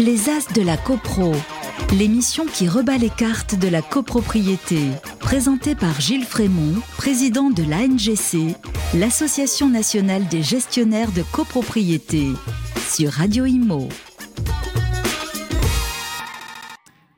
Les As de la CoPro, l'émission qui rebat les cartes de la copropriété, présentée par Gilles Frémont, président de l'ANGC, l'Association nationale des gestionnaires de copropriété, sur Radio Imo.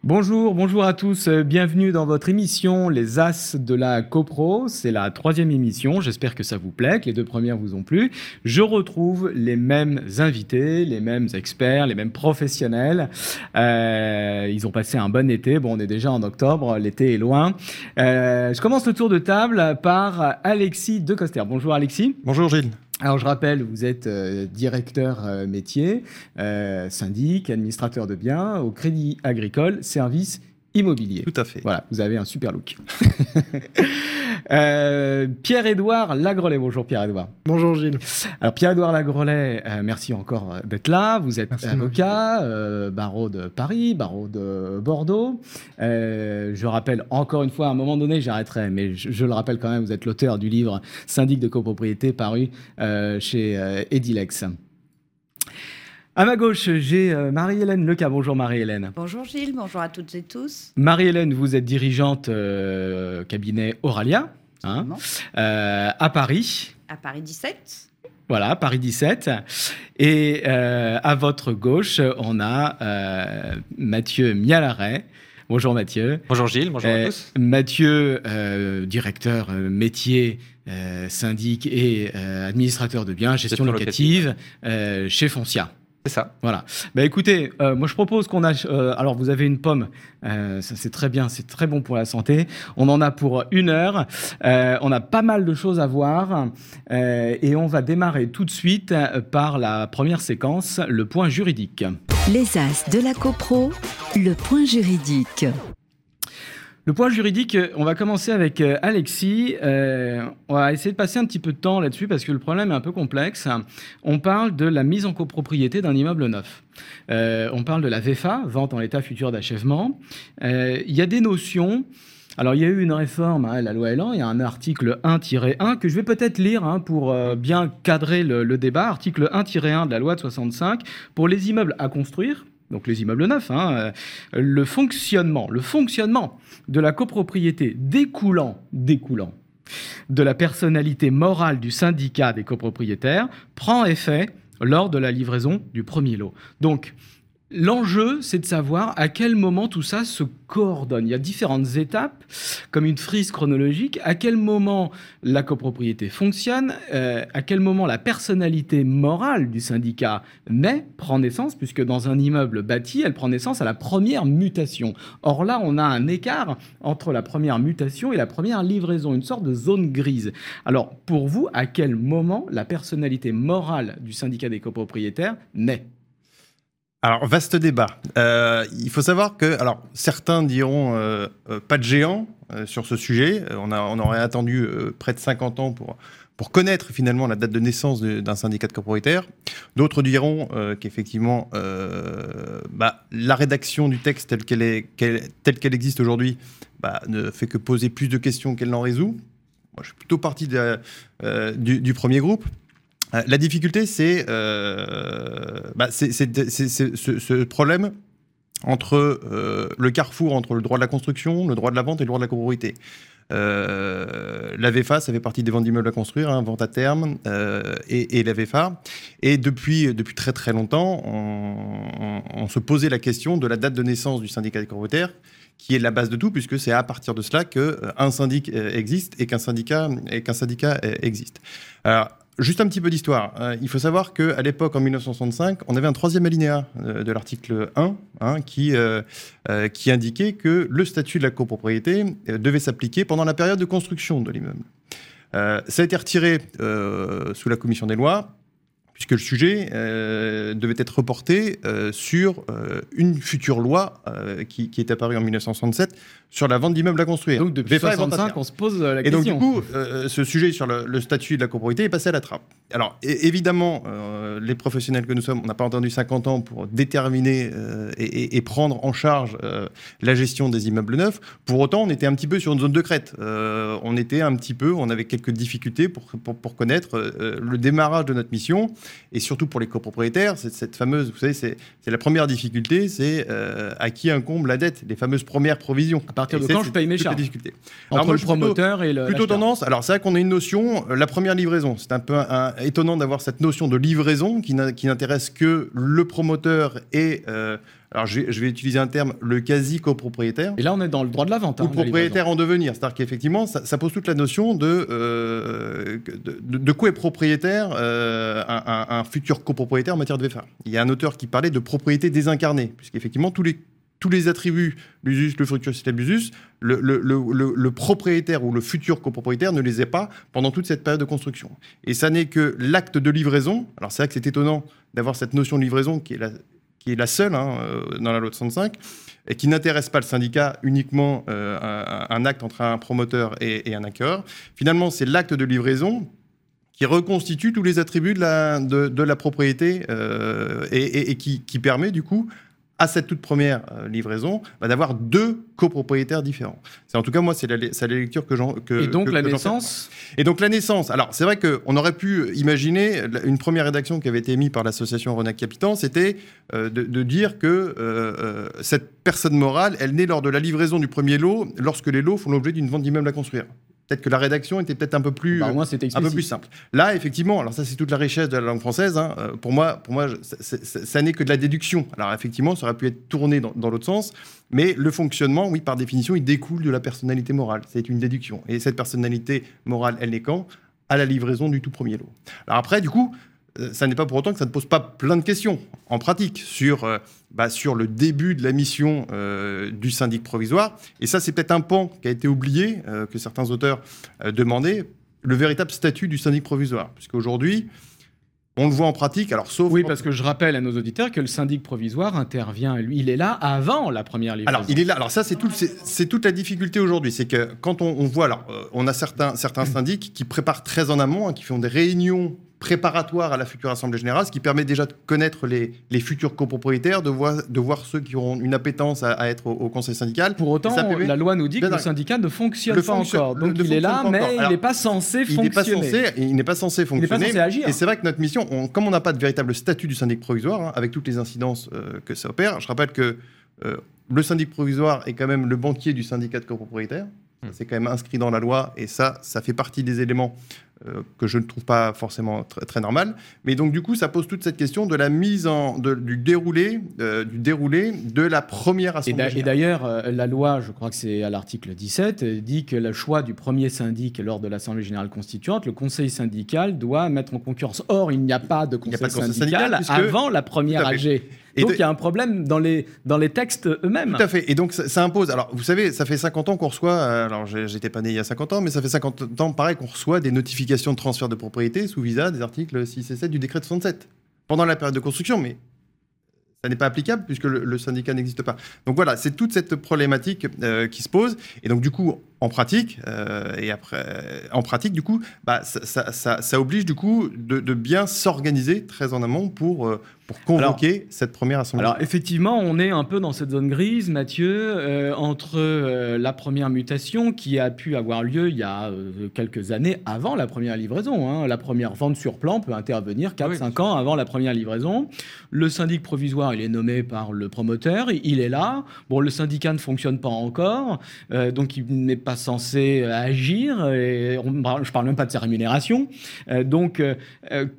Bonjour, bonjour à tous, euh, bienvenue dans votre émission Les As de la CoPro. C'est la troisième émission, j'espère que ça vous plaît, que les deux premières vous ont plu. Je retrouve les mêmes invités, les mêmes experts, les mêmes professionnels. Euh, ils ont passé un bon été, bon on est déjà en octobre, l'été est loin. Euh, je commence le tour de table par Alexis Decoster. Bonjour Alexis. Bonjour Gilles. Alors je rappelle, vous êtes euh, directeur euh, métier, euh, syndic, administrateur de biens au Crédit Agricole Service Immobilier. Tout à fait. Voilà, vous avez un super look. Pierre-Édouard Lagrolet. Bonjour Pierre-Édouard. Bonjour Gilles. Alors Pierre-Édouard Lagrolet, merci encore d'être là. Vous êtes avocat, barreau de Paris, barreau de Bordeaux. je rappelle encore une fois, à un moment donné, j'arrêterai, mais je, je, le rappelle quand même, vous êtes l'auteur du livre Syndic de copropriété paru chez Edilex. À ma gauche, j'ai Marie-Hélène Leca. Bonjour Marie-Hélène. Bonjour Gilles, bonjour à toutes et tous. Marie-Hélène, vous êtes dirigeante euh, cabinet Auralia hein, euh, à Paris. À Paris 17. Voilà, Paris 17. Et euh, à votre gauche, on a Mathieu Mialaret. Bonjour Mathieu. Bonjour Gilles, bonjour à tous. Mathieu, directeur métier, syndic et administrateur de biens, gestion, locative. chez Foncia. C'est ça. Voilà. Bah écoutez, euh, moi je propose qu'on a. Euh, alors vous avez une pomme, euh, ça c'est très bien, c'est très bon pour la santé. On en a pour une heure. on a pas mal de choses à voir et on va démarrer tout de suite par la première séquence, le point juridique. Les As de la CoPro, le point juridique. Le point juridique, on va commencer avec Alexis. Euh, on va essayer de passer un petit peu de temps là-dessus parce que le problème est un peu complexe. On parle de la mise en copropriété d'un immeuble neuf. Euh, on parle de la VFA, vente en état futur d'achèvement. Euh, il y a des notions. Alors, il y a eu une réforme, hein, la loi Elan, il y a un article 1-1 que je vais peut-être lire hein, pour bien cadrer le débat. Article 1-1 de la loi de 65 pour les immeubles à construire, donc les immeubles neufs, hein, le fonctionnement, le fonctionnement de la copropriété découlant, découlant de la personnalité morale du syndicat des copropriétaires prend effet lors de la livraison du premier lot. Donc, L'enjeu, c'est de savoir à quel moment tout ça se coordonne. Il y a différentes étapes, comme une frise chronologique. À quel moment la copropriété fonctionne, euh, à quel moment la personnalité morale du syndicat naît, prend naissance, puisque dans un immeuble bâti, elle prend naissance à la première mutation. Or là, on a un écart entre la première mutation et la première livraison, une sorte de zone grise. Alors, pour vous, à quel moment la personnalité morale du syndicat des copropriétaires naît? Alors, vaste débat. Euh, il faut savoir que, alors, certains diront euh, euh, pas de géant sur ce sujet. On, a, on aurait attendu près de 50 ans pour, pour connaître finalement la date de naissance d'un syndicat de copropriétaires. D'autres diront qu'effectivement, bah, la rédaction du texte telle qu'elle est, existe aujourd'hui bah, ne fait que poser plus de questions qu'elle n'en résout. Moi, je suis plutôt parti du premier groupe. La difficulté, c'est euh, bah, ce, problème entre euh, le carrefour entre le droit de la construction, le droit de la vente et le droit de la copropriété. Euh, la VFA, ça fait partie des ventes d'immeubles à construire, hein, vente à terme, euh, et, et, la VFA. Et depuis, depuis très très longtemps, on, se posait la question de la date de naissance du syndicat des copropriétaires, qui est la base de tout, puisque c'est à partir de cela qu'un syndic existe et qu'un syndicat, syndicat existe. Alors, Juste un petit peu d'histoire. Euh, il faut savoir qu'à l'époque, en 1965, on avait un troisième alinéa euh, de l'article 1 hein, qui, euh, qui indiquait que le statut de la copropriété devait s'appliquer pendant la période de construction de l'immeuble. ça a été retiré sous la commission des lois puisque le sujet devait être reporté sur une future loi qui, est apparue en 1967 sur la vente d'immeubles à construire. Donc depuis 1965, on se pose la question. Et donc du coup, ce sujet sur le, le, statut de la copropriété est passé à la trappe. alors évidemment, euh, les professionnels que nous sommes, on n'a pas entendu 50 ans pour déterminer euh, et, prendre en charge euh, la gestion des immeubles neufs. Pour autant, on était un petit peu sur une zone de crête. on était un petit peu, on avait quelques difficultés pour, pour, connaître le démarrage de notre mission et surtout pour les copropriétaires, c'est cette fameuse, vous savez, c'est la première difficulté, c'est à qui incombe la dette, les fameuses premières provisions. Partir de quand je paye mes charges difficulté. Entre le promoteur et le. Plutôt tendance. Alors c'est vrai qu'on a une notion, la première livraison, c'est un peu un étonnant d'avoir cette notion de livraison qui n'intéresse que le promoteur et, euh, alors je vais, utiliser un terme, le quasi-copropriétaire. Et là, on est dans le droit de la vente. Hein, ou propriétaire en devenir. C'est-à-dire qu'effectivement, ça, pose toute la notion de, euh, de, quoi est propriétaire euh, un, futur copropriétaire en matière de VFA. Il y a un auteur qui parlait de propriété désincarnée, puisqu'effectivement, tous les tous les attributs, l'usus, le fructueux, le l'usus, le, le, propriétaire ou le futur copropriétaire ne les ait pas pendant toute cette période de construction. Et ça n'est que l'acte de livraison. Alors c'est vrai que c'est étonnant d'avoir cette notion de livraison qui est la, seule hein, euh, dans la loi de 65 et qui n'intéresse pas le syndicat uniquement euh, un, acte entre un promoteur et, un acquéreur. Finalement, c'est l'acte de livraison qui reconstitue tous les attributs de la, propriété euh, et, qui, permet du coup à cette toute première euh, livraison, bah, d'avoir deux copropriétaires différents. C'est en tout cas moi, c'est la, la, lecture que j'en que Et donc la naissance? Et donc la naissance. Alors c'est vrai qu'on aurait pu imaginer une première rédaction qui avait été émise par l'association Renac Capitan, c'était euh, de, dire que euh, cette personne morale, elle naît lors de la livraison du premier lot, lorsque les lots font l'objet d'une vente d'immeuble à construire. Peut-être que la rédaction était peut-être un peu plus, bah, un peu plus simple. Là, effectivement, alors ça c'est toute la richesse de la langue française. Hein. Euh, pour moi, pour moi, ça n'est que de la déduction. Alors effectivement, ça aurait pu être tourné dans, l'autre sens, mais le fonctionnement, oui, par définition, il découle de la personnalité morale. C'est une déduction. Et cette personnalité morale, elle n'est quand à la livraison du tout premier lot. Alors après, du coup, euh, ça n'est pas pour autant que ça ne pose pas plein de questions en pratique sur, euh, bah, sur le début de la mission euh, du syndic provisoire. Et ça, c'est peut-être un pan qui a été oublié, que certains auteurs demandaient, le véritable statut du syndic provisoire. Puisqu'aujourd'hui, on le voit en pratique, alors sauf. Oui, parce que je rappelle à nos auditeurs que le syndic provisoire intervient, lui, il est là avant la première livraison. Alors, il est là. Alors, ça, c'est tout, toute la difficulté aujourd'hui. C'est que quand on, voit, alors, on a certains, certains syndics qui préparent très en amont, hein, qui font des réunions préparatoire à la future Assemblée Générale, ce qui permet déjà de connaître les, les futurs copropriétaires, de voir, de voir ceux qui auront une appétence à, être au, conseil syndical. Pour autant, la loi nous dit que le syndicat ne fonctionne pas encore. Donc il est là, mais il n'est pas censé fonctionner. Il n'est pas censé, fonctionner. Il n'est pas censé agir. Et c'est vrai que notre mission, comme on n'a pas de véritable statut du syndic provisoire, hein, avec toutes les incidences euh, que ça opère, je rappelle que euh, le syndic provisoire est quand même le banquier du syndicat de copropriétaires. Hmm. C'est quand même inscrit dans la loi et ça, ça fait partie des éléments euh, que je ne trouve pas forcément très normal. Mais donc, du coup, ça pose toute cette question de la mise en. du, déroulé, euh, du déroulé de la première assemblée. Et d'ailleurs, euh, la loi, je crois que c'est à l'article 17, dit que le choix du premier syndic lors de l'Assemblée générale constituante, le conseil syndical doit mettre en concurrence. Or, il n'y a pas de conseil, syndical, avant la première AG. Et donc, il y a un problème dans les, dans les textes eux-mêmes. Tout à fait. Et donc, ça, impose. Alors, vous savez, ça fait 50 ans qu'on reçoit. Alors, j'étais pas né il y a 50 ans, mais ça fait 50 ans, pareil, qu'on reçoit des notifications de transfert de propriété sous visa des articles 6 et 7 du décret de 67 pendant la période de construction, mais ça n'est pas applicable puisque le, syndicat n'existe pas. Donc voilà, c'est toute cette problématique euh, qui se pose. Et donc du coup, en pratique, euh, et après, en pratique, du coup, bah, ça, ça, oblige du coup de, bien s'organiser très en amont pour, euh, pour convoquer cette première assemblée. Alors effectivement, on est un peu dans cette zone grise, Mathieu, euh, entre la première mutation qui a pu avoir lieu il y a quelques années avant la première livraison. Hein. La première vente sur plan peut intervenir 4-5 ans avant la première livraison. Le syndic provisoire, il est nommé par le promoteur, il est là. Bon, le syndicat ne fonctionne pas encore, donc il n'est pas pas censé euh, agir. Et je parle même pas de sa rémunération. Euh, donc, euh,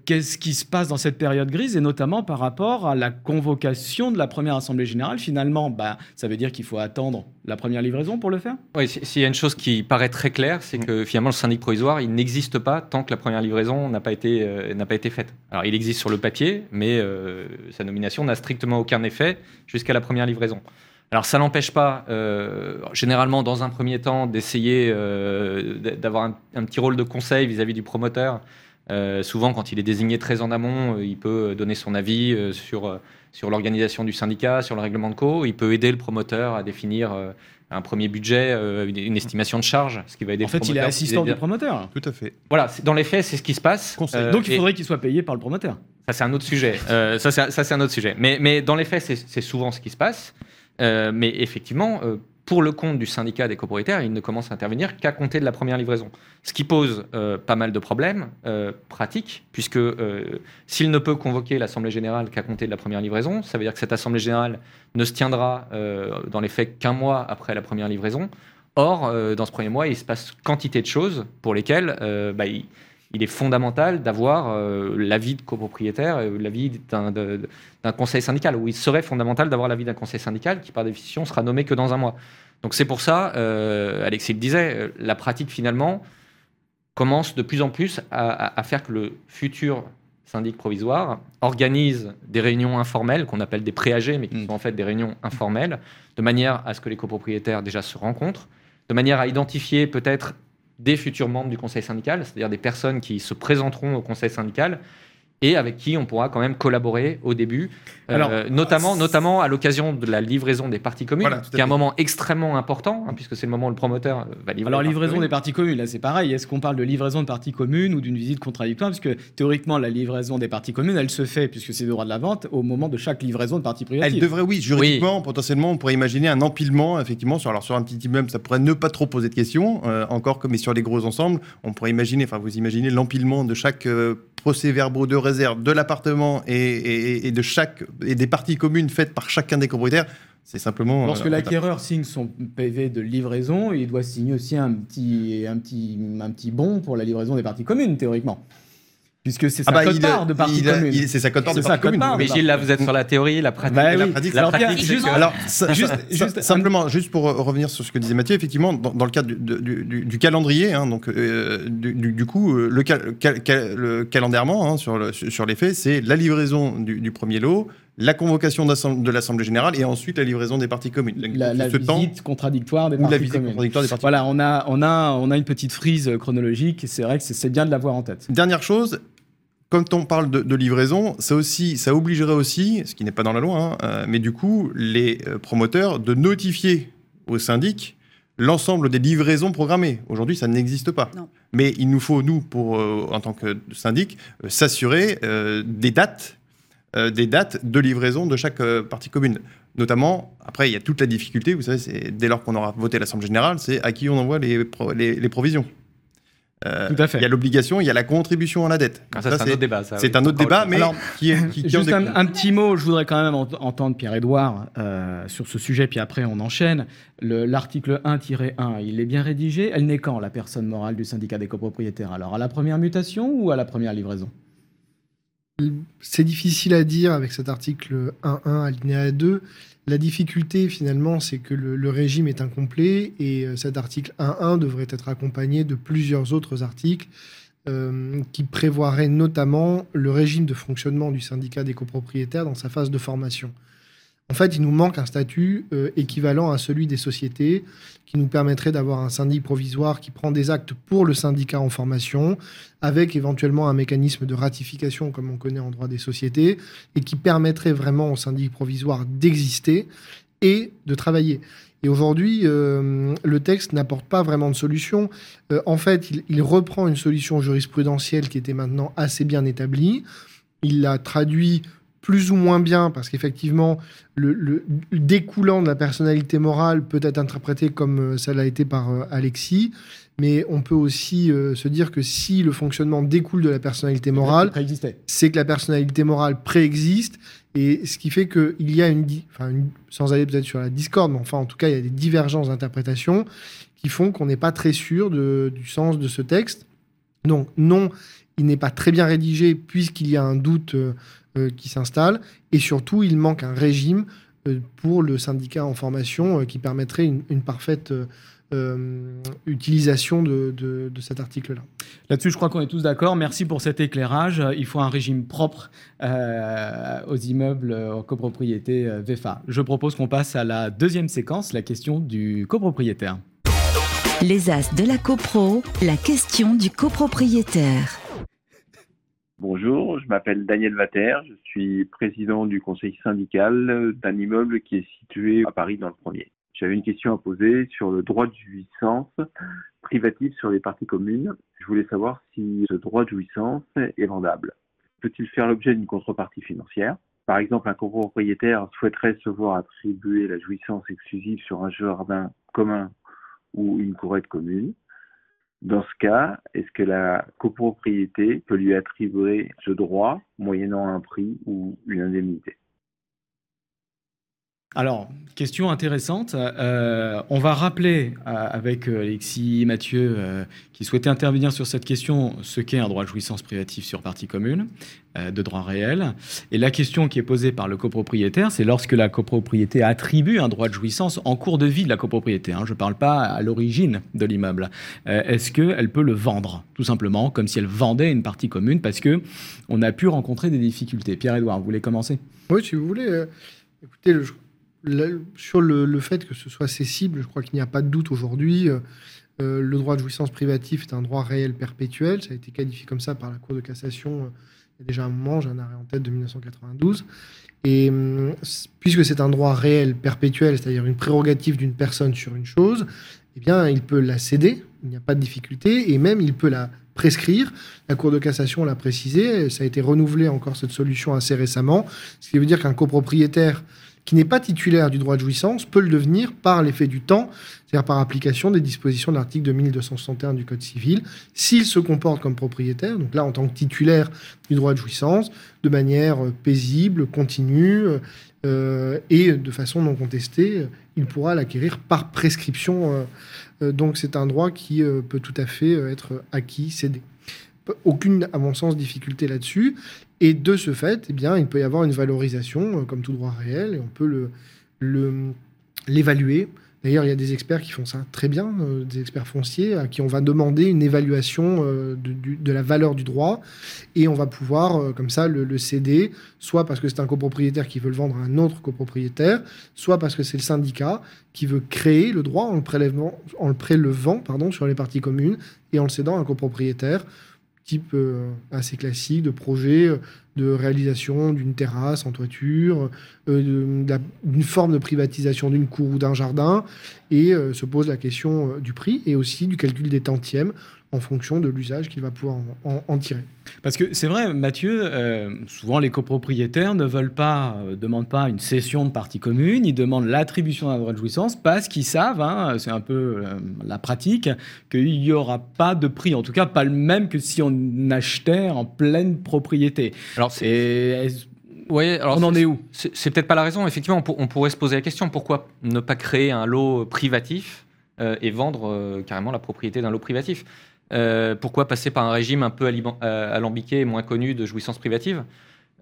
qu'est-ce qui se passe dans cette période grise et notamment par rapport à la convocation de la première assemblée générale? Finalement, bah, ça veut dire qu'il faut attendre la première livraison pour le faire? Oui, s'il y a une chose qui paraît très claire, c'est que finalement le syndic provisoire, il n'existe pas tant que la première livraison n'a pas été n'a pas été faite. Alors, il existe sur le papier, mais sa nomination n'a strictement aucun effet jusqu'à la première livraison. Alors ça n'empêche pas, euh, généralement dans un premier temps, d'essayer euh, d'avoir un, petit rôle de conseil vis-à-vis du promoteur Euh, souvent, quand il est désigné très en amont, euh, il peut donner son avis euh, sur, euh, sur l'organisation du syndicat, sur le règlement de co. Il peut aider le promoteur à définir euh, un premier budget, euh, une, une estimation de charge, ce qui va aider En le fait, il est promoteur. assistant Il est- du promoteur. Tout à fait. Voilà, dans les faits, c'est ce qui se passe. Conseil. Euh, Donc il et- faudrait qu'il soit payé par le promoteur. ça, c'est un autre sujet. Euh, ça, c'est ça, c'est un autre sujet. Mais, mais dans les faits, c'est c'est souvent ce qui se passe. Euh, mais effectivement, euh, pour le compte du syndicat des copropriétaires, il ne commence à intervenir qu'à compter de la première livraison. Ce qui pose euh, pas mal de problèmes pratiques, puisque s'il ne peut convoquer l'Assemblée générale qu'à compter de la première livraison, ça veut dire que cette Assemblée générale ne se tiendra dans les faits qu'un mois après la première livraison. Or, dans ce premier mois, il se passe quantité de choses pour lesquelles bah, il est fondamental d'avoir euh, l'avis de copropriétaire, euh, l'avis d'un conseil syndical, ou il serait fondamental d'avoir l'avis d'un conseil syndical qui, par définition, sera nommé que dans un mois. Donc c'est pour ça, euh, Alexis le disait, la pratique finalement commence de plus en plus à, à- à faire que le futur syndic provisoire organise des réunions informelles qu'on appelle des pré-AG, mais qui Mm. sont en fait des réunions informelles, de manière à ce que les copropriétaires déjà se rencontrent, de manière à identifier peut-être des futurs membres du conseil syndical, c'est-à-dire des personnes qui se présenteront au conseil syndical et avec qui on pourra quand même collaborer au début, euh, notamment, notamment à l'occasion de la livraison des parties communes, Voilà, qui est un moment extrêmement important, hein, puisque c'est le moment où le promoteur euh, va livrer. Alors parties livraison communes. des parties communes, là c'est pareil. Est-ce qu'on parle de livraison de parties communes ou d'une visite contradictoire Parce que théoriquement la livraison des parties communes, elle se fait, puisque c'est le droit de la vente, au moment de chaque livraison de partie privée. Elle devrait, oui, juridiquement, potentiellement, on pourrait imaginer un empilement, effectivement, sur, alors sur un petit immeuble, ça pourrait ne pas trop poser de questions, euh, encore que, mais sur les gros ensembles, on pourrait imaginer, enfin, vous imaginez l'empilement de chaque euh, procès-verbaux de réserve de l'appartement et, et- et de chaque, et des parties communes faites par chacun des copropriétaires, c'est simplement. Lorsque euh, l'acquéreur signe son PV de livraison, il doit signer aussi un petit, un petit, un petit bon pour la livraison des parties communes, théoriquement. Puisque c'est sa Ah bah, il, cote-part de communes. il- c'est sa cote-part de C'est sa parties communes. quote-part. Mais Gilles, là, vous êtes sur la théorie, la pratique. Bah la pratique, La Alors, pratique, juste- que- Alors, ça- Juste- juste simplement, juste pour revenir sur ce que disait Mathieu, effectivement, dans, dans le cadre du, du- du- du calendrier, hein, donc euh, du, coup, euh, le, cal- cal- cal- le calendairement hein, sur, le- sur les faits, c'est la livraison du, du premier lot, la convocation de l'Assemblée générale et ensuite la livraison des parties communes. La, la ce temps visite contradictoire des la parties visite communes. contradictoire des parties Voilà, on a, on, a, on a une petite frise chronologique, et c'est vrai que c'est- bien de l'avoir en tête. Dernière chose, quand on parle de, de livraison, ça, aussi, ça obligerait aussi, ce qui n'est pas dans la loi, hein, euh, mais du coup, les euh, promoteurs de notifier au syndic l'ensemble des livraisons programmées. Aujourd'hui, ça n'existe pas. Non. Mais il nous faut, nous, pour, euh, en tant que syndic, euh, s'assurer euh, des dates. Euh, des dates de livraison de chaque euh, partie commune. Notamment, après, il y a toute la difficulté, vous savez, c'est dès lors qu'on aura voté l'Assemblée Générale, c'est à qui on envoie les, pro- les, les provisions. Euh, Tout à fait. Il y a l'obligation, il y a la contribution à la dette. Ah, ça, Ça, c'est un autre débat. ça, c'est oui. un autre débat, mais Alors, qui, est, qui, qui en Juste un, un petit mot, je voudrais quand même ent- entendre Pierre-Édouard euh, sur ce sujet, puis après on enchaîne. Le- L'article 1-1, il est bien rédigé. Elle n'est quand la personne morale du syndicat des copropriétaires Alors? À la première mutation ou à la première livraison? C'est difficile à dire avec cet article 1.1 alinéa 2. La difficulté finalement, c'est que le, régime est incomplet et euh, cet article 1.1 devrait être accompagné de plusieurs autres articles euh, qui prévoiraient notamment le régime de fonctionnement du syndicat des copropriétaires dans sa phase de formation. En fait, il nous manque un statut euh, équivalent à celui des sociétés qui nous permettrait d'avoir un syndic provisoire qui prend des actes pour le syndicat en formation, avec éventuellement un mécanisme de ratification comme on connaît en droit des sociétés, et qui permettrait vraiment au syndic provisoire d'exister et de travailler. Et aujourd'hui, euh, le texte n'apporte pas vraiment de solution. Euh, en fait, il, il reprend une solution jurisprudentielle qui était maintenant assez bien établie. Il la traduit plus ou moins bien, parce qu'effectivement, le, le découlant de la personnalité morale peut être interprété comme euh, ça l'a été par euh, Alexis, mais on peut aussi euh, se dire que si le fonctionnement découle de la personnalité morale, c'est que la personnalité morale préexiste, et ce qui fait qu'il y a une, enfin, une- sans aller peut-être sur la discorde, mais enfin en tout cas il y a des divergences d'interprétation qui font qu'on n'est pas très sûr de- du sens de ce texte. Donc non, il n'est pas très bien rédigé puisqu'il y a un doute euh, euh, qui s'installe, et surtout il manque un régime euh, pour le syndicat en formation euh, qui permettrait une, une parfaite euh, utilisation de, de- de cet article-là. Là-dessus, je crois qu'on est tous d'accord. Merci pour cet éclairage. Il faut un régime propre euh, aux immeubles en copropriété VFA. Je propose qu'on passe à la deuxième séquence, la question du copropriétaire. Les As de la CoPro, la question du copropriétaire. M'appelle Daniel Vater, je suis président du conseil syndical d'un immeuble qui est situé à Paris dans le premier. J'avais une question à poser sur le droit de jouissance privatif sur les parties communes. Je voulais savoir si ce droit de jouissance est vendable. Peut-il faire l'objet d'une contrepartie financière? Par exemple, un copropriétaire souhaiterait se voir attribuer la jouissance exclusive sur un jardin commun ou une courette commune. Dans ce cas, est-ce que la copropriété peut lui attribuer ce droit moyennant un prix ou une indemnité? Alors, question intéressante. Euh, on va rappeler euh, avec euh, Alexis Mathieu, qui souhaitait intervenir sur cette question, ce qu'est un droit de jouissance privatif sur partie commune, de droit réel. Et la question qui est posée par le copropriétaire, c'est lorsque la copropriété attribue un droit de jouissance en cours de vie de la copropriété. Hein, je ne parle pas à l'origine de l'immeuble. Est-ce qu'elle peut le vendre, tout simplement, comme si elle vendait une partie commune, parce que on a pu rencontrer des difficultés? Pierre-Édouard, vous voulez commencer? Oui, si vous voulez. écoutez, le, sur le, fait que ce soit cessible, je crois qu'il n'y a pas de doute aujourd'hui. Euh, euh, le droit de jouissance privatif est un droit réel perpétuel. Ça a été qualifié comme ça par la Cour de cassation euh, il y a déjà un moment. J'ai un arrêt en tête de 1992. Et puisque c'est un droit réel perpétuel, c'est-à-dire une prérogative d'une personne sur une chose, eh bien, il peut la céder. Il n'y a pas de difficulté. Et même, il peut la prescrire. La Cour de cassation l'a précisé. Ça a été renouvelé encore cette solution assez récemment. Ce qui veut dire qu'un copropriétaire qui n'est pas titulaire du droit de jouissance peut le devenir par l'effet du temps, c'est-à-dire par application des dispositions de l'article 2261 du Code civil, s'il se comporte comme propriétaire, donc là en tant que titulaire du droit de jouissance, de manière euh, paisible, continue euh, et de façon non contestée, il pourra l'acquérir par prescription. Euh, donc c'est un droit qui peut tout à fait être acquis, cédé aucune, à mon sens, difficulté là-dessus. Et de ce fait, eh bien, il peut y avoir une valorisation, euh, comme tout droit réel, et on peut l'évaluer. Le, D'ailleurs, il y a des experts qui font ça très bien, euh, des experts fonciers, à qui on va demander une évaluation euh, de, la valeur du droit, et on va pouvoir, comme ça, le, céder, soit parce que c'est un copropriétaire qui veut le vendre à un autre copropriétaire, soit parce que c'est le syndicat qui veut créer le droit en le, prélevant, en le prélevant pardon, sur les parties communes et en le cédant à un copropriétaire type euh, assez classique de projet euh, de réalisation d'une terrasse en toiture, euh, d'une forme de privatisation d'une cour ou d'un jardin, et se pose la question du prix et aussi du calcul des tantièmes en fonction de l'usage qu'il va pouvoir en, tirer. Parce que c'est vrai, Mathieu, euh, souvent les copropriétaires ne veulent pas, euh, demandent pas une cession de partie commune, ils demandent l'attribution d'un droit de jouissance parce qu'ils savent, hein, c'est un peu euh, la pratique, qu'il n'y aura pas de prix, en tout cas pas le même que si on achetait en pleine propriété. Alors c'est alors on en est où? C'est peut-être pas la raison. Effectivement, on, pourrait se poser la question pourquoi ne pas créer un lot privatif et vendre carrément la propriété d'un lot privatif? Euh, pourquoi passer par un régime un peu euh, alambiqué et moins connu de jouissance privative?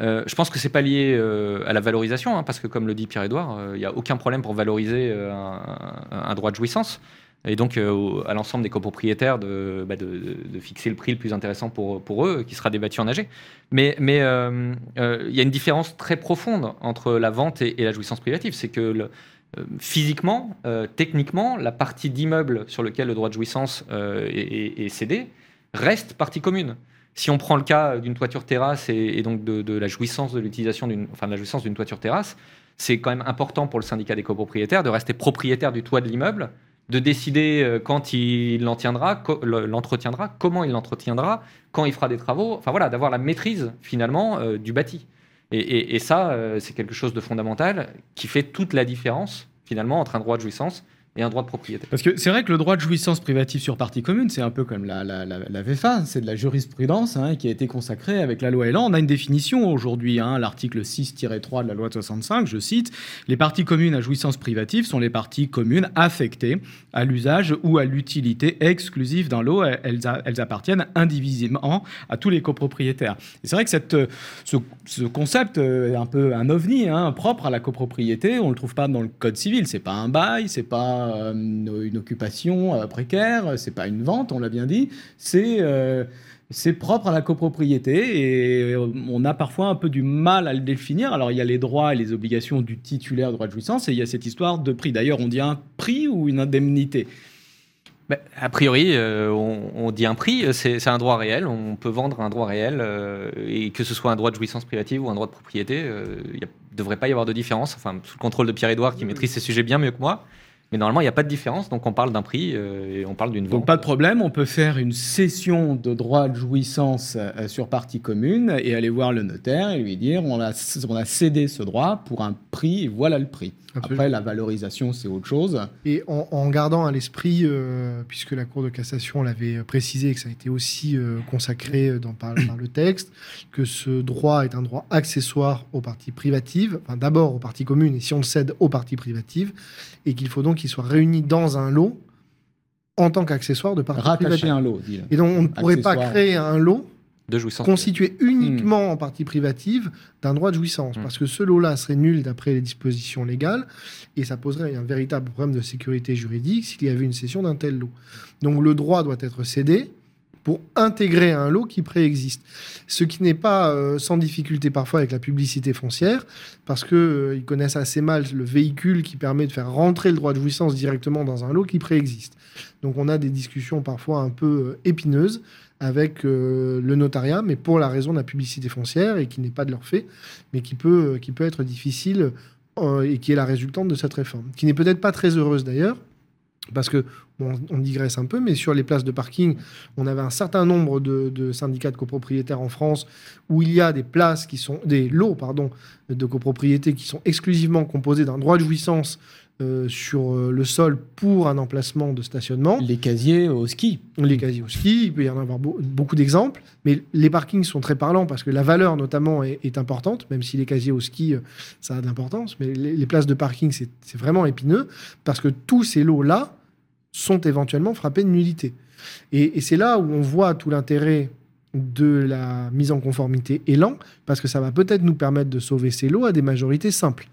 Euh, je pense que c'est pas lié à la valorisation, hein, parce que comme le dit Pierre-Édouard, il n'y a aucun problème pour valoriser un, droit de jouissance, et donc à l'ensemble des copropriétaires de, bah, de, fixer le prix le plus intéressant pour, eux, qui sera débattu en AG. Mais il y a une différence très profonde entre la vente et, et la jouissance privative, c'est que le, euh, physiquement, euh, techniquement, la partie d'immeuble sur lequel le droit de jouissance euh, est, cédé reste partie commune. Si on prend le cas d'une toiture terrasse et, donc de, la jouissance de l'utilisation d'une, enfin de la jouissance d'une toiture terrasse, c'est quand même important pour le syndicat des copropriétaires de rester propriétaire du toit de l'immeuble, de décider quand il l'entretiendra, comment il l'entretiendra, quand il fera des travaux, enfin voilà, d'avoir la maîtrise finalement du bâti. Et, ça, euh, c'est quelque chose de fondamental qui fait toute la différence finalement entre un droit de jouissance et un droit de propriété. Parce que c'est vrai que le droit de jouissance privative sur partie commune, c'est un peu comme la, la, VFA, c'est de la jurisprudence hein, qui a été consacrée avec la loi Elan. On a une définition aujourd'hui, hein, l'article 6-3 de la loi de 65, je cite, les parties communes à jouissance privative sont les parties communes affectées à l'usage ou à l'utilité exclusive d'un lot. Elles, appartiennent indivisiblement à tous les copropriétaires. Et c'est vrai que ce, concept est un peu un ovni, hein, propre à la copropriété. On ne le trouve pas dans le code civil. C'est pas un bail, c'est pas euh, une occupation euh, précaire, c'est pas une vente, on l'a bien dit, c'est euh, c'est propre à la copropriété et on a parfois un peu du mal à le définir. Alors il y a les droits et les obligations du titulaire de droit de jouissance et il y a cette histoire de prix. D'ailleurs, on dit un prix ou une indemnité? Bah, a priori, euh, on, on dit un prix, c'est un droit réel, on peut vendre un droit réel, euh, et que ce soit un droit de jouissance privative ou un droit de propriété, euh, il ne devrait pas y avoir de différence, enfin, sous le contrôle de Pierre-Édouard qui maîtrise ces sujets bien mieux que moi. Mais normalement, il n'y a pas de différence, donc on parle d'un prix euh, et on parle d'une vente. Donc pas de problème, on peut faire une cession de droit de jouissance euh, sur partie commune et aller voir le notaire et lui dire on a, on a cédé ce droit pour un prix et voilà le prix. Absolument. Après la valorisation c'est autre chose. Et en, en gardant à l'esprit, euh, puisque la Cour de cassation l'avait précisé et que ça a été aussi euh, consacré dans, par, par le texte, que ce droit est un droit accessoire aux parties privatives, enfin d'abord aux parties communes et si on le cède aux parties privatives, et qu'il faut donc qu'il soit réuni dans un lot en tant qu'accessoire de privatives. un lot, dit Et donc on ne pourrait pas créer un lot de jouissance. constitué uniquement en partie privative d'un droit de jouissance. Mm. Parce que ce lot-là serait nul d'après les dispositions légales et ça poserait un véritable problème de sécurité juridique s'il y avait une cession d'un tel lot. Donc le droit doit être cédé pour intégrer un lot qui préexiste. Ce qui n'est pas euh, sans difficulté parfois avec la publicité foncière, parce qu'ils ils connaissent assez mal le véhicule qui permet de faire rentrer le droit de jouissance directement dans un lot qui préexiste. Donc on a des discussions parfois un peu euh, épineuses avec euh, le notariat, mais pour la raison de la publicité foncière et qui n'est pas de leur fait, mais qui peut, euh, qui peut être difficile euh, et qui est la résultante de cette réforme, qui n'est peut-être pas très heureuse d'ailleurs, parce que bon, on digresse un peu, mais sur les places de parking, on avait un certain nombre de, de syndicats de copropriétaires en France où il y a des places qui sont des lots pardon de copropriété qui sont exclusivement composés d'un droit de jouissance euh, sur euh, le sol pour un emplacement de stationnement. Les casiers au ski. Les casiers au ski, il peut y en avoir beau- beaucoup d'exemples, mais les parkings sont très parlants parce que la valeur notamment est, est importante, même si les casiers au ski, euh, ça a de l'importance, mais les, les places de parking, c'est vraiment épineux parce que tous ces lots-là sont éventuellement frappés de nullité. Et, c'est là où on voit tout l'intérêt de la mise en conformité élan, parce que ça va peut-être nous permettre de sauver ces lots à des majorités simples.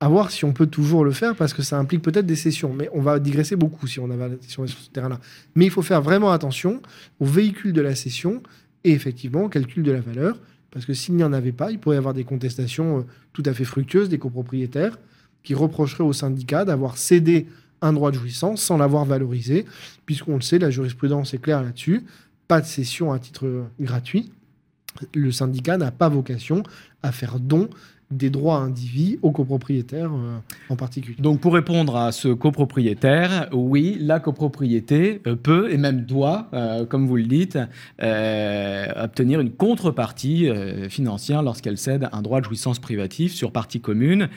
À voir si on peut toujours le faire, parce que ça implique peut-être des sessions, mais on va digresser beaucoup si on, va, sur ce terrain-là. Mais il faut faire vraiment attention au véhicule de la session et effectivement au calcul de la valeur, parce que s'il n'y en avait pas, il pourrait y avoir des contestations euh, tout à fait fructueuses des copropriétaires qui reprocheraient au syndicat d'avoir cédé un droit de jouissance sans l'avoir valorisé, puisqu'on le sait, la jurisprudence est claire là-dessus, pas de cession à titre gratuit. Le syndicat n'a pas vocation à faire don des droits indivis aux copropriétaires euh, en particulier. Donc pour répondre à ce copropriétaire, oui, la copropriété euh, peut et même doit, euh, comme vous le dites, obtenir une contrepartie financière lorsqu'elle cède un droit de jouissance privatif sur partie commune,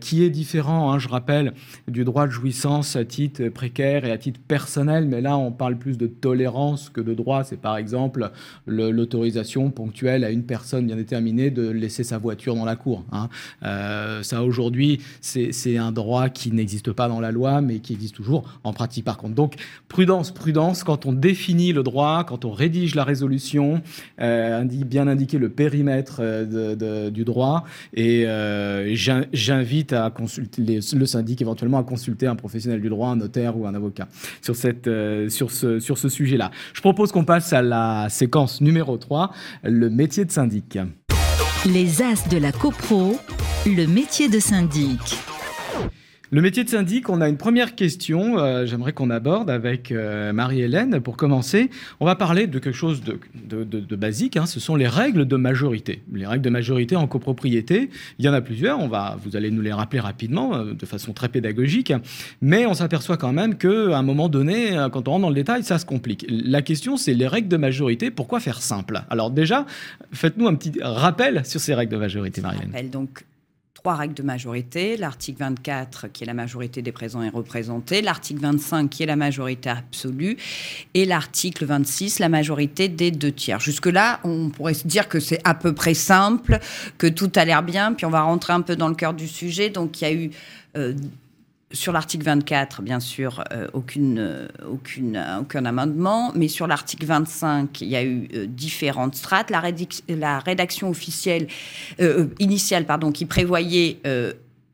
qui est différent, hein, je rappelle, du droit de jouissance à titre précaire et à titre personnel, mais là on parle plus de tolérance que de droit. C'est par exemple le- l'autorisation ponctuelle à une personne bien déterminée de laisser sa voiture dans la cour. Hein. Euh, ça aujourd'hui, c'est un droit qui n'existe pas dans la loi, mais qui existe toujours en pratique par contre. Donc prudence, prudence, quand on définit le droit, quand on rédige la résolution, euh, bien indiquer le périmètre euh, du droit, et euh, j'in- j'invite à consulter le syndic éventuellement à consulter un professionnel du droit, un notaire ou un avocat sur ce, sur ce sujet-là. Je propose qu'on passe à la séquence numéro 3, le métier de syndic. Les As de la CoPro, le métier de syndic. Le métier de syndic, on a une première question, euh, j'aimerais qu'on aborde avec euh, Marie-Hélène. Pour commencer, on va parler de quelque chose de, basique, hein, ce sont les règles de majorité. Les règles de majorité en copropriété, il y en a plusieurs, on va, vous allez nous les rappeler rapidement, euh, de façon très pédagogique, mais on s'aperçoit quand même qu'à un moment donné, quand on rentre dans le détail, ça se complique. La question, c'est les règles de majorité, pourquoi faire simple? Alors déjà, faites-nous un petit rappel sur ces règles de majorité, Marie-Hélène. Trois règles de majorité. L'article 24, qui est la majorité des présents et représentés. L'article 25, qui est la majorité absolue. Et l'article 26, la majorité des deux tiers. Jusque-là, on pourrait se dire que c'est à peu près simple, que tout a l'air bien. Puis on va rentrer un peu dans le cœur du sujet. Donc il y a eu... euh, sur l'article 24, bien sûr, euh, aucune, euh, euh, aucun amendement, mais sur l'article 25, il y a eu différentes strates. La, rédaction officielle initiale, qui prévoyait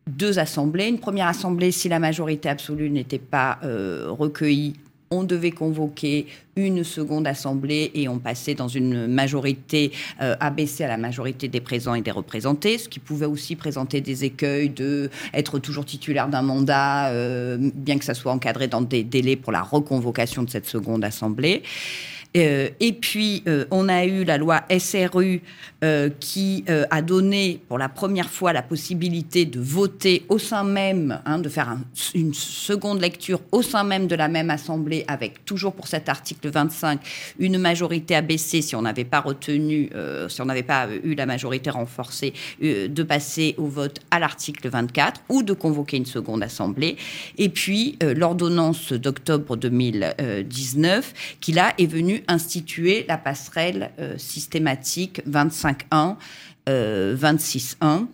deux assemblées. Une première assemblée, si la majorité absolue n'était pas recueillie, on devait convoquer une seconde assemblée et on passait dans une majorité euh, abaissée à la majorité des présents et des représentés, ce qui pouvait aussi présenter des écueils de être toujours titulaire d'un mandat, euh, bien que ça soit encadré dans des délais pour la reconvocation de cette seconde assemblée. Euh, et puis, euh, on a eu la loi SRU euh, qui a donné pour la première fois la possibilité de voter au sein même, hein, de faire une seconde lecture au sein même de la même Assemblée, avec toujours pour cet article 25 une majorité abaissée si on n'avait pas retenu, si on n'avait pas eu la majorité renforcée, de passer au vote à l'article 24 ou de convoquer une seconde Assemblée. Et puis, l'ordonnance d'octobre 2019 qui là est venue instituer la passerelle euh, systématique 25.1, 26.1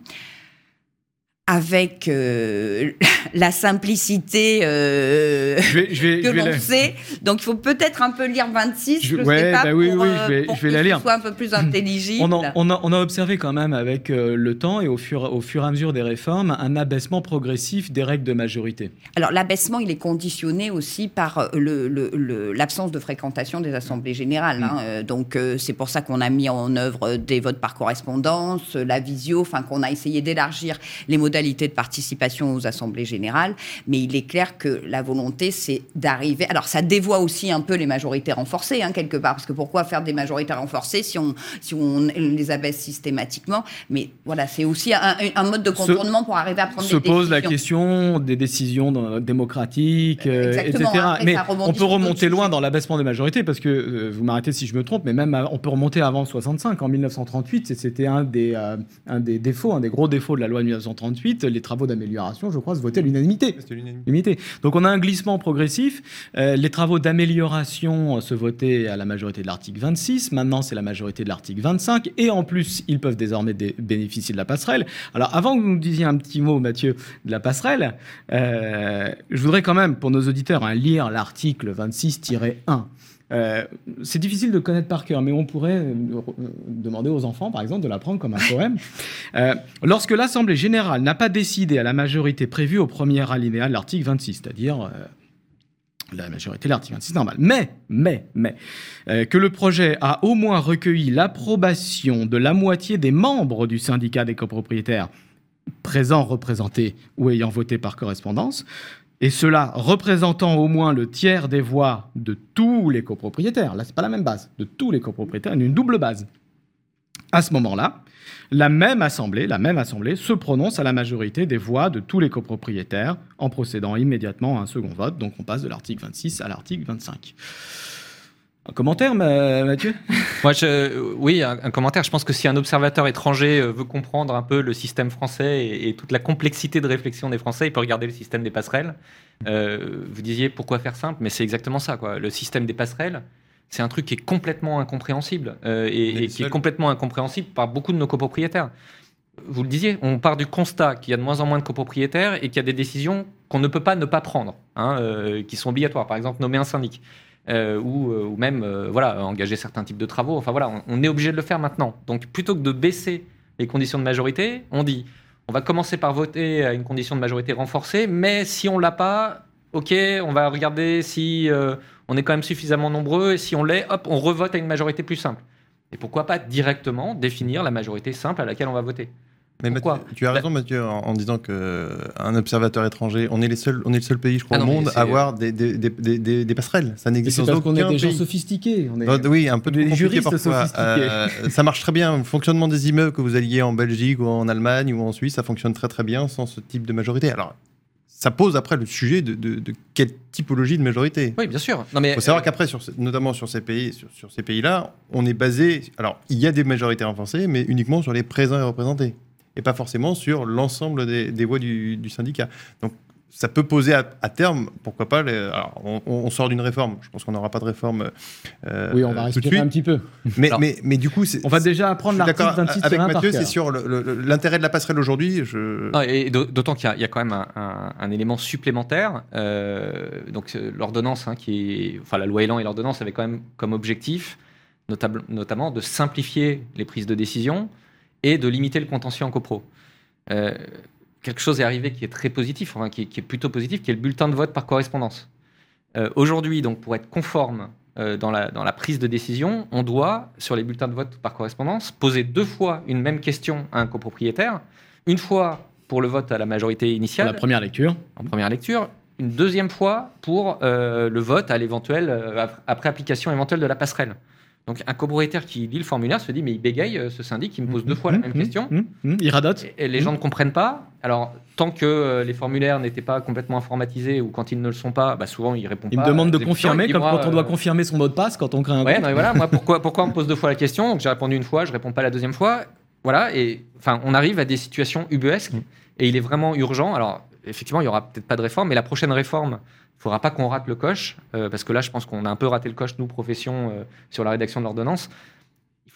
avec euh, la simplicité euh, que l'on sait. Donc il faut peut-être un peu lire 26, je, ouais, sais pas, bah oui, oui, je vais, je vais la lire. soit un peu plus intelligible. on, a, on, a, on, a, observé quand même avec le temps et au fur, au fur et à mesure des réformes un abaissement progressif des règles de majorité. Alors l'abaissement, il est conditionné aussi par l'absence le, de fréquentation des assemblées générales. Hein. Mm. Donc c'est pour ça qu'on a mis en œuvre des votes par correspondance, la visio, enfin qu'on a essayé d'élargir les modalités de participation aux assemblées générales, mais il est clair que la volonté, c'est d'arriver. Alors, ça dévoie aussi un peu les majorités renforcées, hein, quelque part, parce que pourquoi faire des majorités renforcées si on, si on les abaisse systématiquement? Mais voilà, c'est aussi un, mode de contournement pour arriver à prendre des décisions. Se pose la question des décisions démocratiques, euh, etc. mais on peut remonter loin dans l'abaissement des majorités, parce que, euh, vous m'arrêtez si je me trompe, mais même on peut remonter avant 65, en 1938, c'était un des, euh, un des défauts, un des gros défauts de la loi de 1938 les travaux d'amélioration, je crois, se votaient à l'unanimité. Donc on a un glissement progressif. Euh, les travaux d'amélioration se votaient à la majorité de l'article 26. Maintenant, c'est la majorité de l'article 25. Et en plus, ils peuvent désormais bénéficier de la passerelle. Alors avant que vous nous disiez un petit mot, Mathieu, de la passerelle, euh, je voudrais quand même, pour nos auditeurs, hein, lire l'article 26-1 euh, c'est difficile de connaître par cœur, mais on pourrait euh, demander aux enfants, par exemple, de l'apprendre comme un poème. Euh, lorsque l'Assemblée générale n'a pas décidé à la majorité prévue au premier alinéa de l'article 26, c'est-à-dire la majorité de l'article 26 normal, mais, mais, mais, que le projet a au moins recueilli l'approbation de la moitié des membres du syndicat des copropriétaires présents, représentés ou ayant voté par correspondance, et cela représentant au moins le tiers des voix de tous les copropriétaires. Là, ce n'est pas la même base, de tous les copropriétaires, une double base. À ce moment-là, la même assemblée, la même assemblée se prononce à la majorité des voix de tous les copropriétaires en procédant immédiatement à un second vote. Donc on passe de l'article 26 à l'article 25. Un commentaire, Mathieu? Moi, je, oui, un, commentaire. Je pense que si un observateur étranger euh, veut comprendre un peu le système français et, toute la complexité de réflexion des Français, il peut regarder le système des passerelles. Euh, vous disiez pourquoi faire simple, mais c'est exactement ça. Quoi. Le système des passerelles, c'est un truc qui est complètement incompréhensible euh, et, qui est complètement incompréhensible par beaucoup de nos copropriétaires. Vous le disiez, on part du constat qu'il y a de moins en moins de copropriétaires et qu'il y a des décisions qu'on ne peut pas ne pas prendre, hein, qui sont obligatoires. Par exemple, nommer un syndic. Euh, ou, euh, ou, même euh, voilà, engager certains types de travaux. Enfin voilà, on, est obligé de le faire maintenant. Donc plutôt que de baisser les conditions de majorité, on dit on va commencer par voter à une condition de majorité renforcée, mais si on l'a pas, ok, on va regarder si on est quand même suffisamment nombreux et si on l'est, hop, on revote à une majorité plus simple. Et pourquoi pas directement définir la majorité simple à laquelle on va voter mais tu as raison, Mathieu, en, disant qu'un observateur étranger, on est, les seuls, on est le seul pays, je crois, ah au monde à avoir des, des, des, des, passerelles. Ça n'existe pas. parce qu'on est des gens sophistiqués. On est... Bah, oui, un peu des juristes sophistiqués. Euh, ça marche très bien. Le fonctionnement des immeubles, que vous alliez en Belgique ou en Allemagne ou en Suisse, ça fonctionne très très bien sans ce type de majorité. Alors, ça pose après le sujet de, de, quelle typologie de majorité. Oui, bien sûr. Il faut savoir euh, qu'après, notamment sur ces pays, sur, sur ces pays-là, on est basé. Alors, il y a des majorités renforcées, mais uniquement sur les présents et représentés et pas forcément sur l'ensemble des, voix du, syndicat. Donc ça peut poser à, terme, pourquoi pas, alors, on, sort d'une réforme, je pense qu'on n'aura pas de réforme. Euh, oui, on va respirer un petit peu. Mais, mais, mais, du coup, on va déjà apprendre l'article 26 avec Mathieu, c'est sur l'intérêt de la passerelle aujourd'hui. Je... et d'autant qu'il y, a quand même un, élément supplémentaire. Euh, donc euh, l'ordonnance, hein, qui est, enfin la loi Elan et l'ordonnance avaient quand même comme objectif, notamment, de simplifier les prises de décision et de limiter le contentieux en copro. Euh, quelque chose est arrivé qui est très positif, enfin, qui, est plutôt positif, qui est le bulletin de vote par correspondance. Euh, Aujourd'hui, donc, pour être conforme euh, dans, la, dans la prise de décision, on doit, sur les bulletins de vote par correspondance, poser deux fois une même question à un copropriétaire. Une fois pour le vote à la majorité Pour initiale, la première lecture. en première lecture, une deuxième fois pour le vote à l'éventuel, ap- après application éventuelle de la passerelle. Donc un copropriétaire qui lit le formulaire se dit mais il bégaye euh, ce syndic, il me pose deux fois la même Mmh, question. mmh, mmh. Il radote. Et- Et les gens ne comprennent pas. Alors, tant que euh, les formulaires n'étaient pas complètement informatisés ou quand ils ne le sont pas, bah, souvent ils répondent Il pas. me demande de confirmer, comme quand on doit euh, confirmer son mot de passe quand on crée un Ouais, compte. non, mais voilà, moi, pourquoi, pourquoi on me pose deux fois la question? Donc, j'ai répondu une fois, je réponds pas la deuxième fois. Voilà, et enfin, on arrive à des situations ubuesques et il est vraiment urgent. Alors, effectivement, il y aura peut-être pas de réforme, mais la prochaine réforme, il faudra pas qu'on rate le coche, euh, parce que là, je pense qu'on a un peu raté le coche, nous, profession, euh, sur la rédaction de l'ordonnance.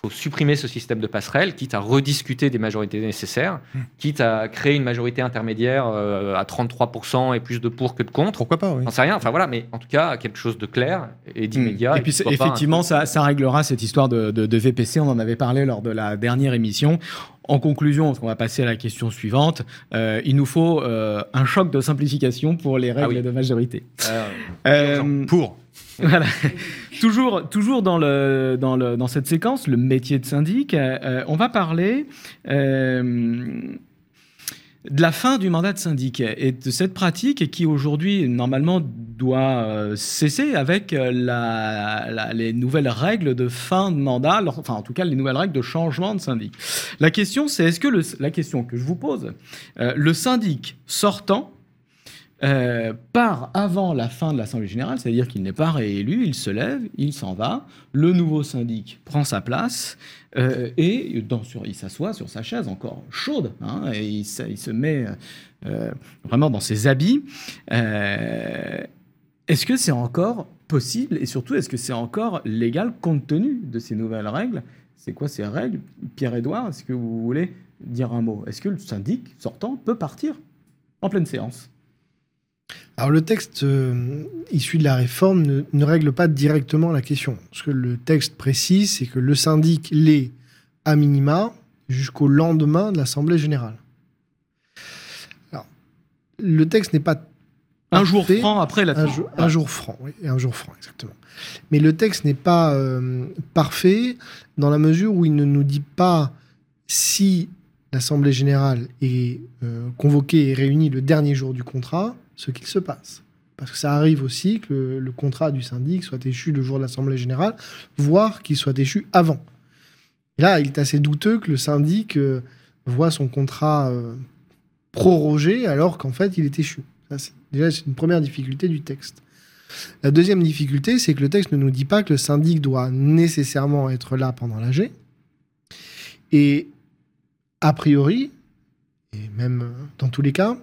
Il faut supprimer ce système de passerelle, quitte à rediscuter des majorités nécessaires, quitte à créer une majorité intermédiaire euh, à 33% et plus de pour que de contre. Pourquoi pas, oui. J'en sais rien, enfin voilà, mais en tout cas, quelque chose de clair et d'immédiat. Hmm. Et puis effectivement, ça, ça réglera cette histoire de, de- de VPC. On en avait parlé lors de la dernière émission. En conclusion, parce qu'on va passer à la question suivante, euh, il nous faut euh, un choc de simplification pour les règles Ah oui. de majorité. Euh, Euh, Pour. voilà. toujours, toujours dans, cette séquence, le métier de syndic, euh, euh, on va parler euh, de la fin du mandat de syndic et de cette pratique qui aujourd'hui, normalement, doit cesser avec les nouvelles règles de fin de mandat, enfin, en tout cas, les nouvelles règles de changement de syndic. La question, c'est est-ce que la question que je vous pose, le syndic sortant, euh, part avant la fin de l'Assemblée générale, c'est-à-dire qu'il n'est pas réélu, il se lève, il s'en va, le nouveau syndic prend sa place euh, et il s'assoit sur sa chaise encore chaude hein, et il, se- met euh, vraiment dans ses habits. Est-ce que c'est encore possible et surtout est-ce que c'est encore légal compte tenu de ces nouvelles règles? C'est quoi ces règles? Pierre-Édouard, est-ce que vous voulez dire un mot? Est-ce que le syndic sortant peut partir en pleine séance? Alors le texte euh, issu de la réforme ne, ne règle pas directement la question. Ce que le texte précise, c'est que le syndic l'est à minima jusqu'au lendemain de l'Assemblée générale. Alors, le texte n'est pas Un jour franc après la un, jour, un jour franc, oui, un jour franc, exactement. Mais le texte n'est pas euh, parfait dans la mesure où il ne nous dit pas si l'Assemblée générale est euh, convoquée et réunie le dernier jour du contrat, ce qu'il se passe. Parce que ça arrive aussi que le, contrat du syndic soit échu le jour de l'Assemblée générale, voire qu'il soit échu avant. Là, il est assez douteux que le syndic euh, voit son contrat euh, prorogé alors qu'en fait, il est échu. C'est- déjà, c'est une première difficulté du texte. La deuxième difficulté, c'est que le texte ne nous dit pas que le syndic doit nécessairement être là pendant l'AG. Et a priori, et même euh, dans tous les cas,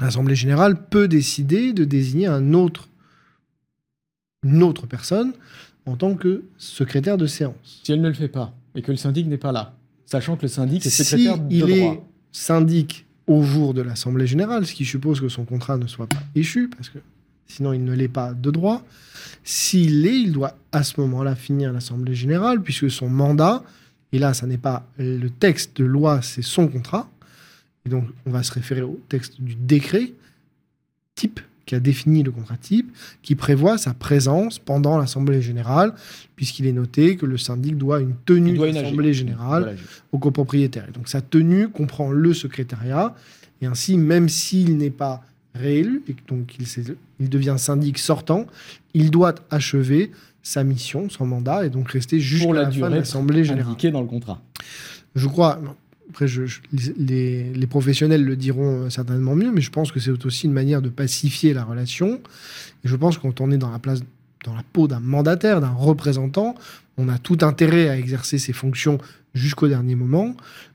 l'Assemblée générale peut décider de désigner un autre, une autre personne en tant que secrétaire de séance. Si elle ne le fait pas et que le syndic n'est pas là, sachant que le syndic est Si secrétaire de il droit. est syndic au jour de l'Assemblée générale, ce qui suppose que son contrat ne soit pas échu, parce que sinon il ne l'est pas de droit. S'il l'est, il doit à ce moment-là finir l'Assemblée générale, puisque son mandat, et là, ça n'est pas le texte de loi, c'est son contrat. Et donc, on va se référer au texte du décret type qui a défini le contrat type, qui prévoit sa présence pendant l'Assemblée générale, puisqu'il est noté que le syndic doit une tenue doit d'Assemblée AG. générale Voilà, au copropriétaire. Et donc sa tenue comprend le secrétariat, et ainsi, même s'il n'est pas réélu, et donc il, devient syndic sortant, il doit achever sa mission, son mandat, et donc rester jusqu'à la, la, fin de durée l'Assemblée générale. indiquée dans le contrat. Je crois, après, les professionnels le diront euh, certainement mieux, mais je pense que c'est aussi une manière de pacifier la relation. Et je pense que quand on est dans la place, dans la peau d'un mandataire, d'un représentant, on a tout intérêt à exercer ses fonctions jusqu'au dernier moment,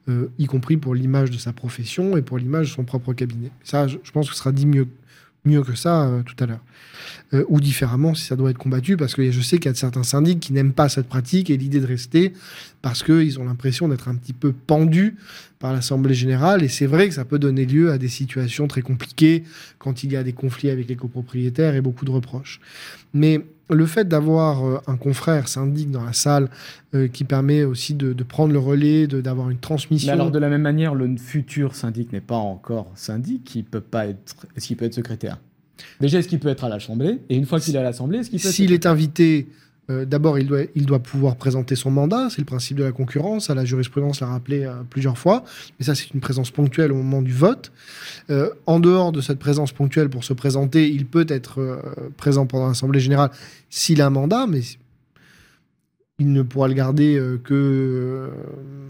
euh, y compris pour l'image de sa profession et pour l'image de son propre cabinet. Ça, je, je pense que ce sera dit mieux, mieux que ça euh, tout à l'heure. Euh, ou différemment si ça doit être combattu, parce que je sais qu'il y a certains syndics qui n'aiment pas cette pratique et l'idée de rester parce qu'ils ont l'impression d'être un petit peu pendus par l'Assemblée générale. Et c'est vrai que ça peut donner lieu à des situations très compliquées quand il y a des conflits avec les copropriétaires et beaucoup de reproches. Mais le fait d'avoir euh, un confrère syndic dans la salle euh, qui permet aussi de, de prendre le relais, d'avoir une Mais transmission. alors, de la même manière, le futur syndic n'est pas encore syndic, il peut pas être. Est-ce qu'il peut être secrétaire? Déjà, est-ce qu'il peut être à l'Assemblée? Et une fois qu'il est à l'Assemblée, est-ce qu'il peut S'il est invité, euh, d'abord, il doit, pouvoir présenter son mandat. C'est le principe de la concurrence. À la jurisprudence l'a rappelé euh, plusieurs fois. Mais ça, c'est une présence ponctuelle au moment du vote. Euh, en dehors de cette présence ponctuelle pour se présenter, il peut être présent pendant l'Assemblée générale s'il a un mandat. Mais il ne pourra le garder euh, que. Euh,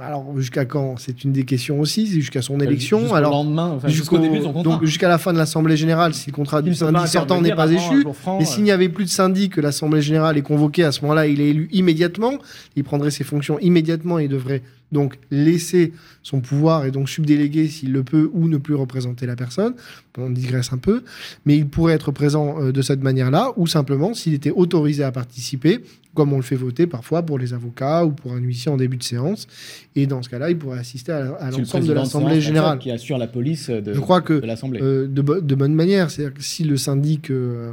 alors, jusqu'à quand? C'est une des questions aussi, c'est jusqu'à son élection. Jusqu'au alors, lendemain, enfin, jusqu'au début de son contrat. Donc, jusqu'à la fin de l'Assemblée Générale, si le contrat du syndic sortant n'est pas échu. Mais s'il n'y avait plus de syndic, que l'Assemblée Générale est convoquée, à ce moment-là, il est élu immédiatement. Il prendrait ses fonctions immédiatement et devrait donc laisser son pouvoir et donc subdéléguer s'il le peut ou ne plus représenter la personne. On digresse un peu, mais il pourrait être présent euh, de cette manière-là ou simplement s'il était autorisé à participer, comme on le fait voter parfois pour les avocats ou pour un huissier en début de séance. Et dans ce cas-là, il pourrait assister à, l'ensemble de l'Assemblée générale. Qui assure la police de, Je crois que, l'Assemblée. Euh, de, bonne manière. C'est-à-dire que si le syndic euh,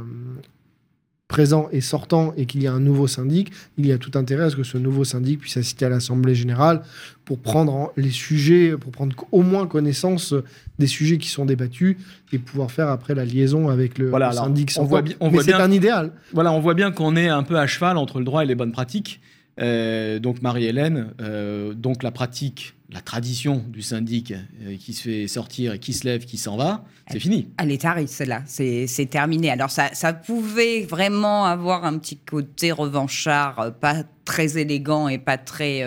présent et sortant et qu'il y a un nouveau syndic, il y a tout intérêt à ce que ce nouveau syndic puisse assister à l'Assemblée générale pour prendre les sujets, pour prendre au moins connaissance des sujets qui sont débattus et pouvoir faire après la liaison avec le, syndic. On voit, on c'est un idéal. Voilà, on voit bien qu'on est un peu à cheval entre le droit et les bonnes pratiques. Euh, donc Marie-Hélène, euh, donc la pratique, la tradition du syndic euh, qui se fait sortir et qui se lève, qui s'en va, c'est fini. Elle est tarée, celle-là, c'est terminé. Alors ça, ça pouvait vraiment avoir un petit côté revanchard, pas très élégant et pas très,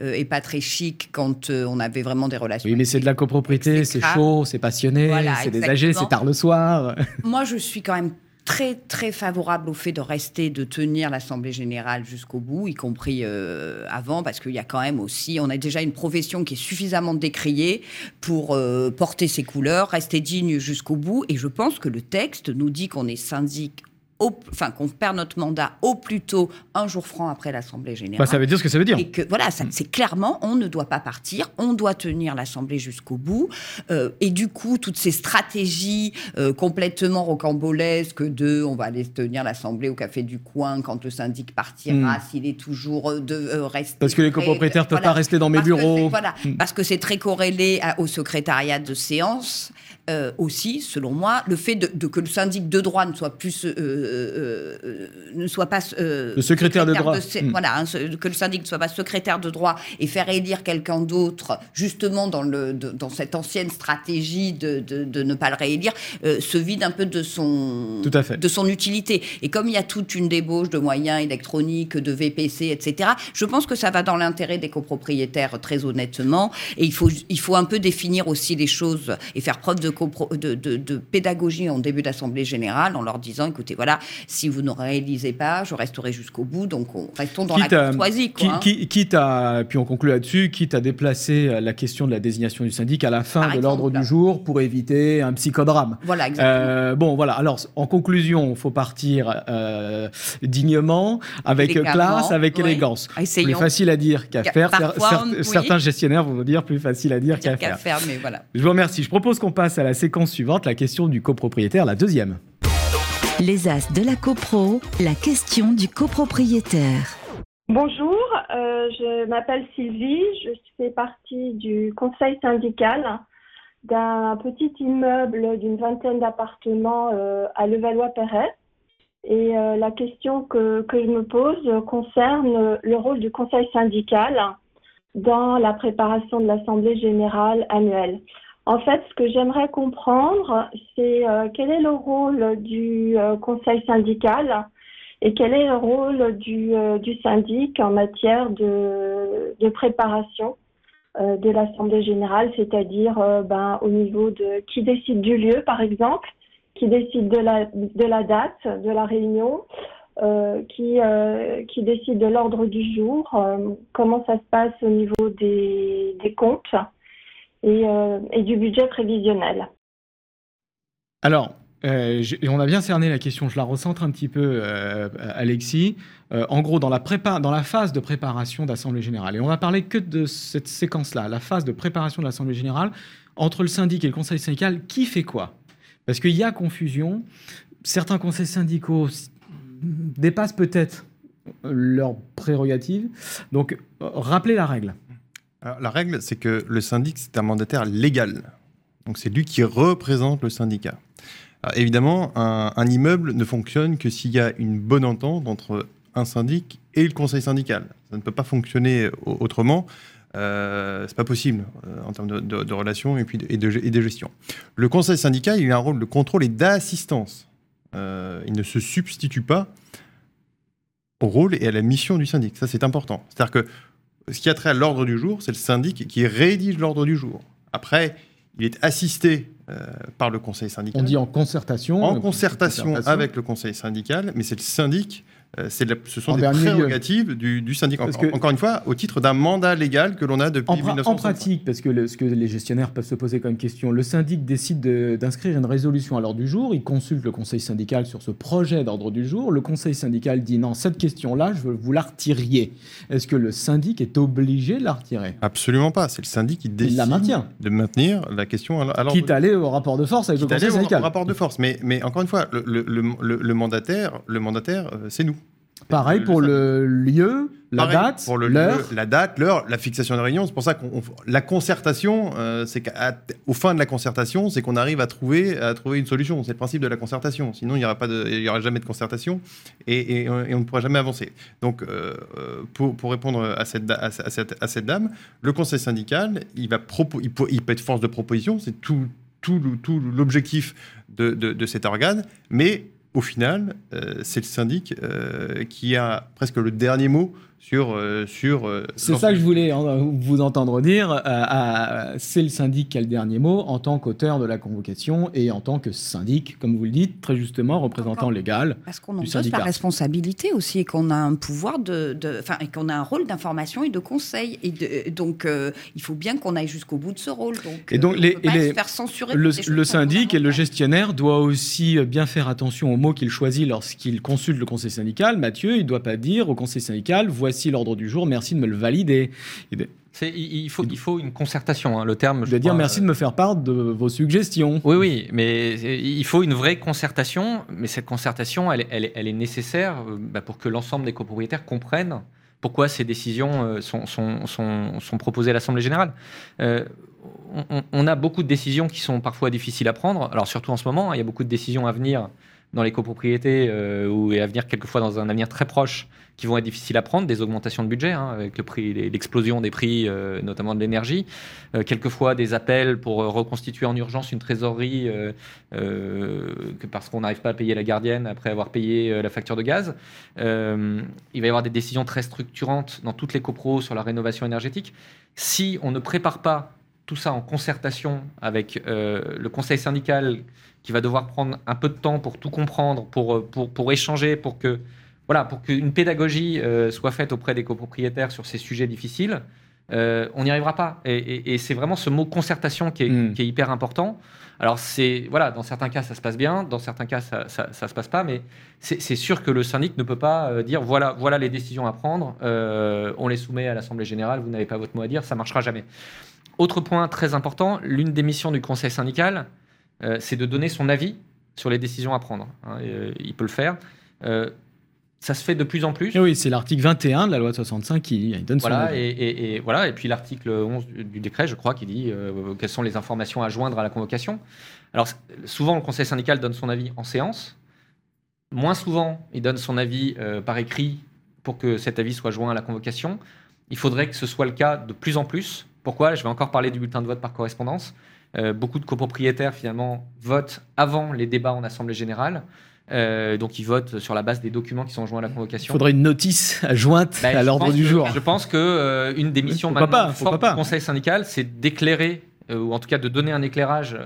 et pas très chic quand on avait vraiment des relations. Oui, mais c'est de la copropriété, c'est chaud, c'est passionné, c'est des âgés, c'est tard le soir. Moi, je suis quand même très très favorable au fait de rester, de tenir l'Assemblée générale jusqu'au bout, y compris euh, avant, parce qu'il y a quand même aussi, on a déjà une profession qui est suffisamment décriée pour euh, porter ses couleurs, rester digne jusqu'au bout. Et je pense que le texte nous dit qu'on est syndic enfin qu'on perd notre mandat au plus tôt un jour franc après l'Assemblée générale. Bah, ça veut dire ce que ça veut dire. Et que voilà, mm. c'est clairement, on ne doit pas partir, on doit tenir l'Assemblée jusqu'au bout. Euh, et du coup, toutes ces stratégies euh, complètement rocambolesques de, on va aller tenir l'Assemblée au café du coin quand le syndic partira, mm. s'il est toujours euh, de rester. Parce que les copropriétaires ne peuvent pas rester dans mes bureaux. voilà, mm. parce que c'est très corrélé au secrétariat de séance. aussi, selon moi, le fait de, que le syndic de droit ne soit plus euh, euh, ne soit pas euh, le secrétaire, de droit. Hmm. Voilà, hein, que le syndic ne soit pas secrétaire de droit et faire élire quelqu'un d'autre, justement dans, le, dans cette ancienne stratégie de, de, ne pas le réélire, se vide un peu de son, Tout à fait. de son utilité. Et comme il y a toute une débauche de moyens électroniques, de VPC, etc., je pense que ça va dans l'intérêt des copropriétaires, très honnêtement. Et il faut, il faut un peu définir aussi les choses et faire preuve de, de, de, de pédagogie en début d'Assemblée générale en leur disant, écoutez, voilà, si vous ne réalisez pas, je resterai jusqu'au bout. Donc, on, restons dans la courtoisie. Quoi, qui, hein. quitte à, puis on conclut là-dessus, quitte à déplacer euh, la question de la désignation du syndic à la fin de l'ordre du jour pour éviter un psychodrame. Voilà, exactement. Euh, bon, voilà. Alors, en conclusion, il faut partir euh, dignement, avec classe, avec élégance. Plus facile à dire qu'à faire. Certains gestionnaires vont nous dire plus facile à dire qu'à faire. faire mais voilà. Je vous remercie. Je propose qu'on passe à la séquence suivante, la question du copropriétaire, la deuxième. Les As de la CoPro, la question du copropriétaire. Bonjour, euh, je m'appelle Sylvie, je fais partie du conseil syndical d'un petit immeuble d'une vingtaine d'appartements euh, à Levallois-Perret. Et euh, la question que, que, je me pose concerne le rôle du conseil syndical dans la préparation de l'Assemblée générale annuelle. En fait, ce que j'aimerais comprendre, c'est euh, quel est le rôle du euh, conseil syndical et quel est le rôle du, euh, syndic en matière de, préparation de l'Assemblée générale, c'est-à-dire ben, au niveau de qui décide du lieu, par exemple, qui décide de la, date de la réunion, qui, décide de l'ordre du jour, comment ça se passe au niveau des comptes. Euh, et, du budget prévisionnel. Alors, euh, on a bien cerné la question, je la recentre un petit peu, euh, Alexis. en gros, dans la, prépa dans la phase de préparation d'Assemblée Générale, et on va parler que de cette séquence-là, la phase de préparation de l'Assemblée Générale, entre le syndic et le conseil syndical, qui fait quoi? Parce qu'il y a confusion. Certains conseils syndicaux dépassent peut-être leurs prérogatives. Donc, rappelez la règle la règle, c'est que le syndic, c'est un mandataire légal. Donc c'est lui qui représente le syndicat. Évidemment, un, immeuble ne fonctionne que s'il y a une bonne entente entre un syndic et le conseil syndical. Ça ne peut pas fonctionner au- autrement. Euh, c'est pas possible euh, en termes de, relations et, puis de, et de gestion. Le conseil syndical, il a un rôle de contrôle et d'assistance. Euh, il ne se substitue pas au rôle et à la mission du syndic. Ça, c'est important. C'est-à-dire que ce qui a trait à l'ordre du jour, c'est le syndic qui rédige l'ordre du jour. Après, il est assisté euh, par le conseil syndical. On dit en concertation. en concertation avec le conseil syndical, mais c'est le syndic, euh, la- ce sont En des lieu. prérogatives du, du syndic. En- Parce que- Encore une fois, au titre d'un mandat légal que l'on a depuis En, pra- en 1965. pratique, parce que le- ce que les gestionnaires peuvent se poser comme question, le syndic décide de- d'inscrire une résolution à l'ordre du jour, il consulte le conseil syndical sur ce projet d'ordre du jour, le conseil syndical dit non, cette question-là, je veux que vous la retiriez. Est-ce que le syndic est obligé de la retirer? Absolument pas. C'est le syndic qui décide la maintient. de maintenir la question à, l'ordre Quitte à aller au rapport de force avec quitte le aller conseil au- syndical. au rapport de force. Mais, mais encore une fois, le mandataire, le mandataire euh, c'est nous. Pareil pour le lieu, la Pareil date, pour le l'heure. lieu, la date, l'heure, la fixation de réunion. C'est pour ça qu'on on- la concertation, euh, c'est qu'au fin de la concertation, c'est qu'on arrive à trouver à trouver une solution. C'est le principe de la concertation. Sinon, il n'y aura pas de, il y aura jamais de concertation et, et- et on ne pourra jamais avancer. Donc, euh, euh, pour, pour répondre à cette, à, à cette, à cette dame, le conseil syndical, il va propo- il, peut, il peut être force de proposition. C'est tout tout, tout l'objectif de, de- de cet organe, mais au final, euh, c'est le syndic euh, qui a presque le dernier mot sur. euh, sur euh, C'est ça que je voulais vous entendre dire. euh, c'est le syndic qui a le dernier mot en tant qu'auteur de la convocation et en tant que syndic, comme vous le dites, très justement, représentant légal. Parce qu'on en du pose syndicat. la responsabilité aussi et qu'on a un pouvoir de, de- enfin, et qu'on a un rôle d'information et de conseil. Et de- donc, euh, il faut bien qu'on aille jusqu'au bout de ce rôle. Donc, Et donc, on les- peut pas et les- se faire censurer. Le, le syndic et le gestionnaire doivent aussi bien faire attention aux mots qu'il choisit lorsqu'il consulte le conseil syndical. Mathieu, il ne doit pas dire au conseil syndical voici l'ordre du jour, merci de me le valider. Il faut, il faut une concertation. hein. Le terme. je doit dire crois, merci de me faire part de vos suggestions. Oui, oui, mais c'est- il faut une vraie concertation, mais cette concertation, elle, est- elle est- elle est nécessaire euh, bah, pour que l'ensemble des copropriétaires comprennent pourquoi ces décisions euh, sont, sont- sont- sont proposées à l'Assemblée générale. Euh, on, on- on a beaucoup de décisions qui sont parfois difficiles à prendre, alors surtout en ce moment, hein, il y a beaucoup de décisions à venir dans les copropriétés euh, ou et à venir quelquefois dans un avenir très proche qui vont être difficiles à prendre, des augmentations de budget hein, avec le prix, l'explosion des prix, euh, notamment de l'énergie, Euh, quelquefois des appels pour reconstituer en urgence une trésorerie parce qu'on n'arrive pas à payer la gardienne après avoir payé la facture de gaz. Il va y avoir des décisions très structurantes dans toutes les copros sur la rénovation énergétique. Si on ne prépare pas tout ça en concertation avec euh, le conseil syndical qui va devoir prendre un peu de temps pour tout comprendre, pour, euh, pour, pour échanger, pour que voilà, pour qu'une pédagogie euh, soit faite auprès des copropriétaires sur ces sujets difficiles, euh, on n'y arrivera pas. Et, et- et c'est vraiment ce mot concertation qui est, Mm. qui est hyper important. Alors c'est voilà, dans certains cas ça se passe bien, dans certains cas ça, ça, ça se passe pas, mais c'est sûr que le syndic ne peut pas dire voilà voilà les décisions à prendre, euh, on les soumet à l'assemblée générale, vous n'avez pas votre mot à dire, ça marchera jamais. Autre point très important, l'une des missions du conseil syndical, euh, c'est de donner son avis sur les décisions à prendre. hein, euh, il peut le faire. Euh, ça se fait de plus en plus. Et oui, c'est l'article 21 de la loi de 65 qui donne son Voilà, avis. et, et- et voilà, et puis l'article 11 du, décret, je crois, qui dit quelles sont les informations à joindre à la convocation. Alors, souvent, le conseil syndical donne son avis en séance. Moins souvent, il donne son avis par écrit pour que cet avis soit joint à la convocation. Il faudrait que ce soit le cas de plus en plus. Pourquoi? Je vais encore parler du bulletin de vote par correspondance. Euh, beaucoup de copropriétaires, finalement, votent avant les débats en Assemblée générale. Euh, donc, ils votent sur la base des documents qui sont joints à la Il convocation. faudrait une notice jointe Bah, à l'ordre du que- jour. Je pense que euh, une des missions maintenant pas, fortes pourquoi pas. du Conseil syndical, c'est d'éclairer, ou en tout cas de donner un éclairage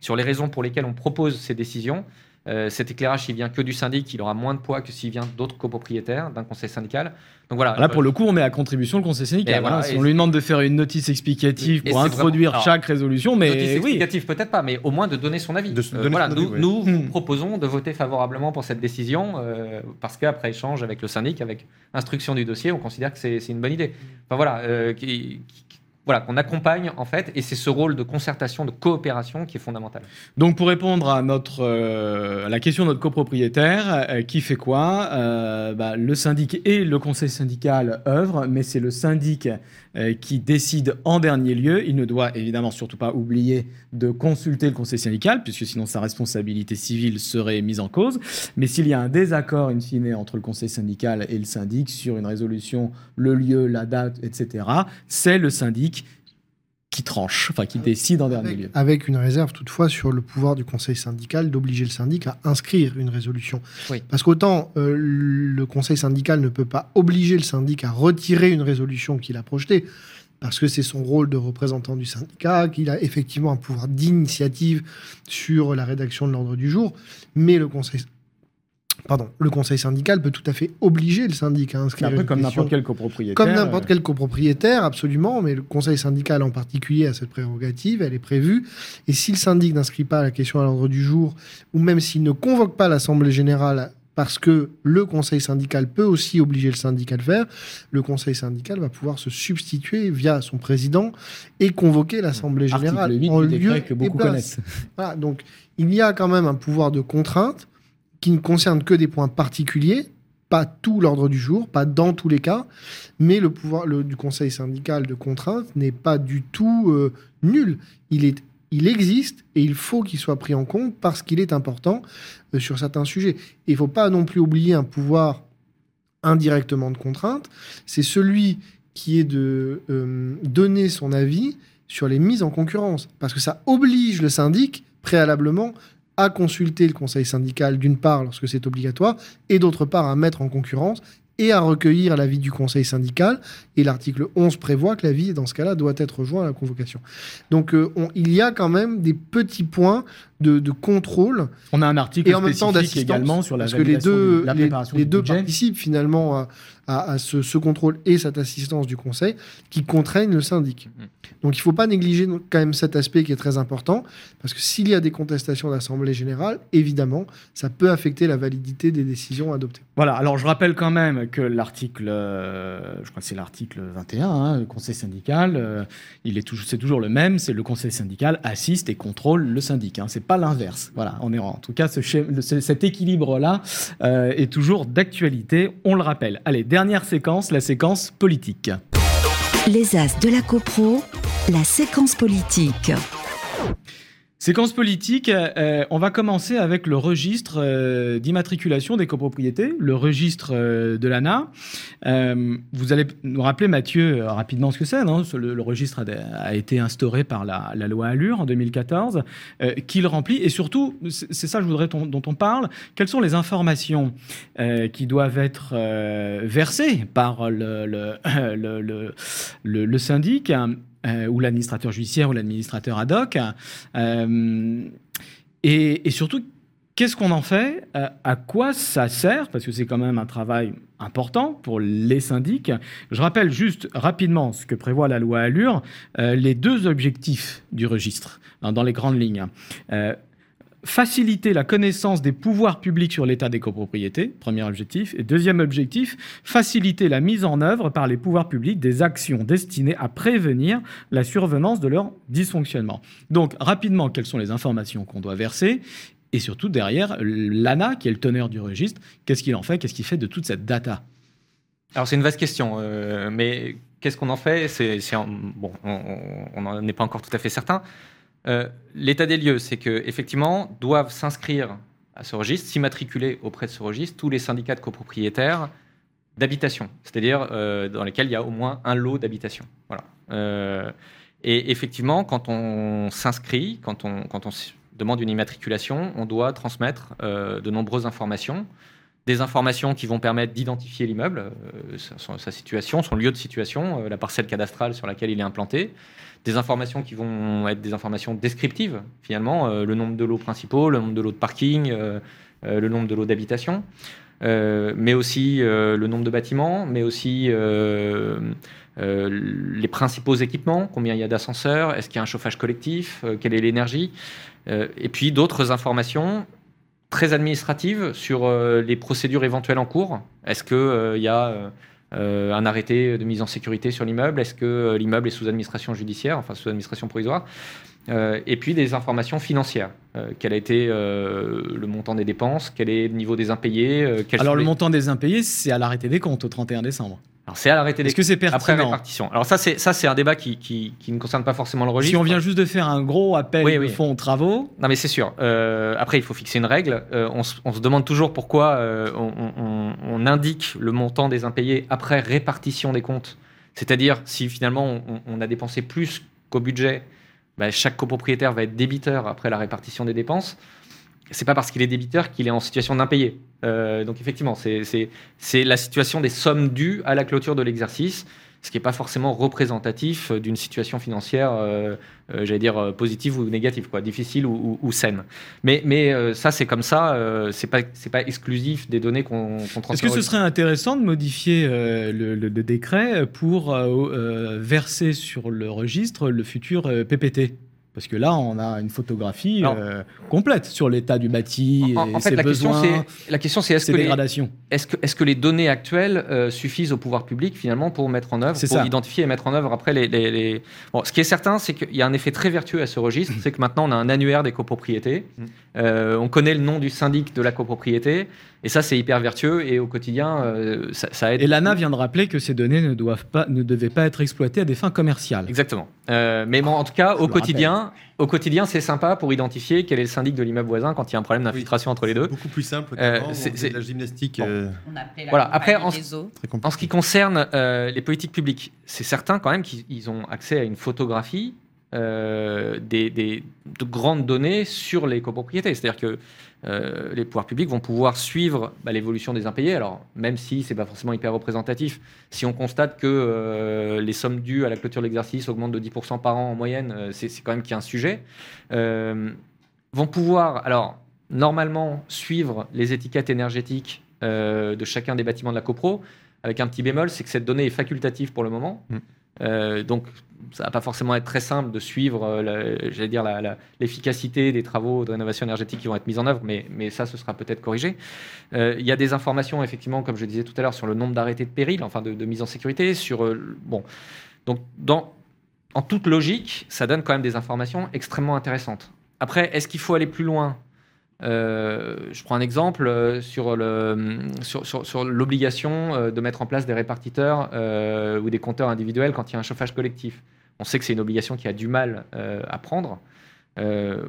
sur les raisons pour lesquelles on propose ces décisions. Euh, cet éclairage, s'il vient que du syndic, il aura moins de poids que s'il vient d'autres copropriétaires, d'un conseil syndical. Donc voilà. Là, pour euh, le coup, on met à contribution le conseil syndical. Voilà, hein. si on lui demande de faire une notice explicative pour introduire vraiment- chaque résolution, mais notice oui. explicative peut-être pas, mais au moins de donner son avis. De Euh, donner voilà, son nous, avis, nous Hmm. vous proposons de voter favorablement pour cette décision, euh, parce qu'après échange avec le syndic, avec instruction du dossier, on considère que c'est c'est une bonne idée. Enfin voilà, euh, qui- qui- voilà, qu'on accompagne en fait, et c'est ce rôle de concertation, de coopération qui est fondamental. Donc pour répondre à, notre, euh, à la question de notre copropriétaire, euh, qui fait quoi euh, bah, Le syndic et le conseil syndical œuvrent, mais c'est le syndic qui décide en dernier lieu. Il ne doit évidemment surtout pas oublier de consulter le conseil syndical, puisque sinon sa responsabilité civile serait mise en cause. Mais s'il y a un désaccord in fine entre le conseil syndical et le syndic sur une résolution, le lieu, la date, etc., c'est le syndic qui tranche, enfin qui décide en dernier lieu. Avec une réserve toutefois sur le pouvoir du conseil syndical d'obliger le syndic à inscrire une résolution. Parce qu'autant euh, le conseil syndical ne peut pas obliger le syndic à retirer une résolution qu'il a projetée, parce que c'est son rôle de représentant du syndicat, qu'il a effectivement un pouvoir d'initiative sur la rédaction de l'ordre du jour, mais le conseil pardon, le conseil syndical peut tout à fait obliger le syndic à inscrire. Un peu comme n'importe quel copropriétaire. Comme n'importe quel copropriétaire, absolument, mais le conseil syndical en particulier a cette prérogative, elle est prévue. Et si le syndic n'inscrit pas la question à l'ordre du jour, ou même s'il ne convoque pas l'assemblée générale parce que le conseil syndical peut aussi obliger le syndicat à le faire, le conseil syndical va pouvoir se substituer via son président et convoquer l'assemblée générale en lieu que beaucoup connaissent. Voilà, donc il y a quand même un pouvoir de contrainte qui ne concerne que des points particuliers, pas tout l'ordre du jour, pas dans tous les cas, mais le pouvoir du conseil syndical de contrainte n'est pas du tout euh, nul. Il, existe et il faut qu'il soit pris en compte parce qu'il est important euh, sur certains sujets. il ne faut pas non plus oublier un pouvoir indirectement de contrainte, c'est celui qui est de euh, donner son avis sur les mises en concurrence, parce que ça oblige le syndic préalablement à consulter le conseil syndical d'une part lorsque c'est obligatoire et d'autre part à mettre en concurrence et à recueillir l'avis du conseil syndical. Et l'article 11 prévoit que l'avis, dans ce cas-là, doit être rejoint à la convocation. Donc euh, il y a quand même des petits points de, contrôle. On a un article et en même temps également sur la parce que les deux, les, deux participent finalement à, ce, ce, contrôle et cette assistance du conseil qui contraignent le syndic. Mm. Donc il ne faut pas négliger quand même cet aspect qui est très important, parce que s'il y a des contestations d'Assemblée générale, évidemment, ça peut affecter la validité des décisions adoptées. Voilà, alors je rappelle quand même que l'article, euh, je crois que c'est l'article 21, hein, le conseil syndical, euh, il est toujours, c'est toujours le même, c'est le conseil syndical assiste et contrôle le syndic, hein, c'est pas l'inverse. Voilà, on est en tout cas ce, cet équilibre-là euh, est toujours d'actualité, on le rappelle. Allez, dernière séquence, la séquence politique. Les As de la CoPro, la séquence politique. Séquence politique, euh, on va commencer avec le registre euh, d'immatriculation des copropriétés, le registre euh, de l'ANA. vous allez nous rappeler, Mathieu, rapidement ce que c'est. Le, registre a, été instauré par la, loi Allure en 2014, qu'il remplit. Et surtout, c'est ça je voudrais dont on parle, quelles sont les informations qui doivent être versées par le, le, le syndic? Euh, ou l'administrateur judiciaire ou l'administrateur ad hoc. Euh, et, surtout, qu'est-ce qu'on en fait? Euh, À quoi ça sert? Parce que c'est quand même un travail important pour les syndics. Je rappelle juste rapidement ce que prévoit la loi Allure, les deux objectifs du registre, dans les grandes lignes faciliter la connaissance des pouvoirs publics sur l'état des copropriétés, premier objectif. Et deuxième objectif, faciliter la mise en œuvre par les pouvoirs publics des actions destinées à prévenir la survenance de leur dysfonctionnement. Donc, rapidement, quelles sont les informations qu'on doit verser? Et surtout, derrière, l'ANA, qui est le teneur du registre, qu'est-ce qu'il en fait? Qu'est-ce qu'il fait de toute cette data? Alors, c'est une vaste question, euh, mais qu'est-ce qu'on en fait? C'est, bon, On n'en est pas encore tout à fait certain. Euh, l'état des lieux, c'est que effectivement doivent s'inscrire à ce registre, s'immatriculer auprès de ce registre tous les syndicats de copropriétaires d'habitation, c'est-à-dire euh, dans lesquels il y a au moins un lot d'habitation. Voilà. Euh, et effectivement, quand on s'inscrit, quand on, demande une immatriculation, on doit transmettre de nombreuses informations des informations qui vont permettre d'identifier l'immeuble, sa, situation, son lieu de situation, la parcelle cadastrale sur laquelle il est implanté, des informations qui vont être des informations descriptives, finalement, euh, le nombre de lots principaux, le nombre de lots de parking, euh, euh, le nombre de lots d'habitation, mais aussi le nombre de bâtiments, mais aussi les principaux équipements, combien il y a d'ascenseurs, est-ce qu'il y a un chauffage collectif, quelle est l'énergie, et puis d'autres informations très administratives sur les procédures éventuelles en cours. Est-ce qu'il il y a euh, un arrêté de mise en sécurité sur l'immeuble Est-ce que euh, l'immeuble est sous administration judiciaire, enfin sous administration provisoire? Euh, et puis des informations financières. Euh, quel a été euh, le montant des dépenses? Quel est le niveau des impayés? Alors le montant des impayés, c'est à l'arrêté des comptes au 31 décembre. Alors c'est à l'arrêté des Est-ce que c'est après répartition. Alors ça c'est ça c'est un débat qui, qui, qui ne concerne pas forcément le registre. Si on vient juste de faire un gros appel Oui, de oui. fonds travaux, Non mais c'est sûr. Euh, après il faut fixer une règle. Euh, on, se, on se demande toujours pourquoi euh, on, on- on indique le montant des impayés après répartition des comptes. C'est-à-dire si finalement on, on a dépensé plus qu'au budget, bah, chaque copropriétaire va être débiteur après la répartition des dépenses. C'est pas parce qu'il est débiteur qu'il est en situation d'impayé. Euh, donc effectivement, c'est- la situation des sommes dues à la clôture de l'exercice, ce qui n'est pas forcément représentatif euh, d'une situation financière, euh, euh, j'allais dire, positive ou négative, quoi, difficile ou, ou- ou saine. Mais, mais ça, c'est comme ça, c'est pas, pas exclusif des données qu'on transfère. est-ce que ce serait intéressant de modifier le, le- le décret pour verser sur le registre le futur PPT Parce que là, on a une photographie euh, complète sur l'état du bâti En, et en fait, ses la question, besoins, c'est la question, c'est est-ce que, les, dégradations. est-ce que, est-ce que les données actuelles euh, suffisent au pouvoir public finalement pour mettre en œuvre, C'est pour ça. identifier et mettre en œuvre après les. les- les- Bon, ce qui est certain, c'est qu'il y a un effet très vertueux à ce registre, c'est que maintenant on a un annuaire des copropriétés, Mm. Euh, on connaît le nom du syndic de la copropriété, et ça c'est hyper vertueux et au quotidien euh, ça, ça aide. Et l'ANA vient de rappeler que ces données ne, doivent pas, ne devaient pas être exploitées à des fins commerciales. Exactement. Euh, mais bon, en tout cas, Je au quotidien, au quotidien, c'est sympa pour identifier quel est le syndic de l'immeuble voisin quand il y a un problème d'infiltration entre les deux. Beaucoup plus simple Euh, c'est- la gymnastique Bon. euh, On la Voilà, après, en- ce qui concerne euh, les politiques publiques, c'est certain quand même qu'ils ils ont accès à une photographie euh, des, des- de grandes données sur les copropriétés. C'est-à-dire que euh, les pouvoirs publics vont pouvoir suivre bah, l'évolution des impayés. Alors, même si c'est pas forcément hyper représentatif, si on constate que euh, les sommes dues à la clôture de l'exercice augmentent de 10% par an en moyenne, euh, c'est quand même qu'il y a un sujet. Vont pouvoir, alors, normalement, suivre les étiquettes énergétiques de chacun des bâtiments de la copro, avec un petit bémol, c'est que cette donnée est facultative pour le moment. Mm. Euh, donc, ça va pas forcément être très simple de suivre, euh, la- j'allais dire, l'efficacité des travaux de rénovation énergétique qui vont être mis en œuvre, mais, mais ça, ce sera peut-être corrigé. Euh, Il y a des informations, effectivement, comme je disais tout à l'heure, sur le nombre d'arrêtés de péril, enfin de, mise en sécurité, sur bon. Donc, en toute logique, ça donne quand même des informations extrêmement intéressantes. Après, est-ce qu'il faut aller plus loin Euh, je prends un exemple euh, sur le- sur, sur- sur l'obligation euh, de mettre en place des répartiteurs euh, ou des compteurs individuels quand il y a un chauffage collectif. On sait que c'est une obligation qui a du mal euh, à prendre.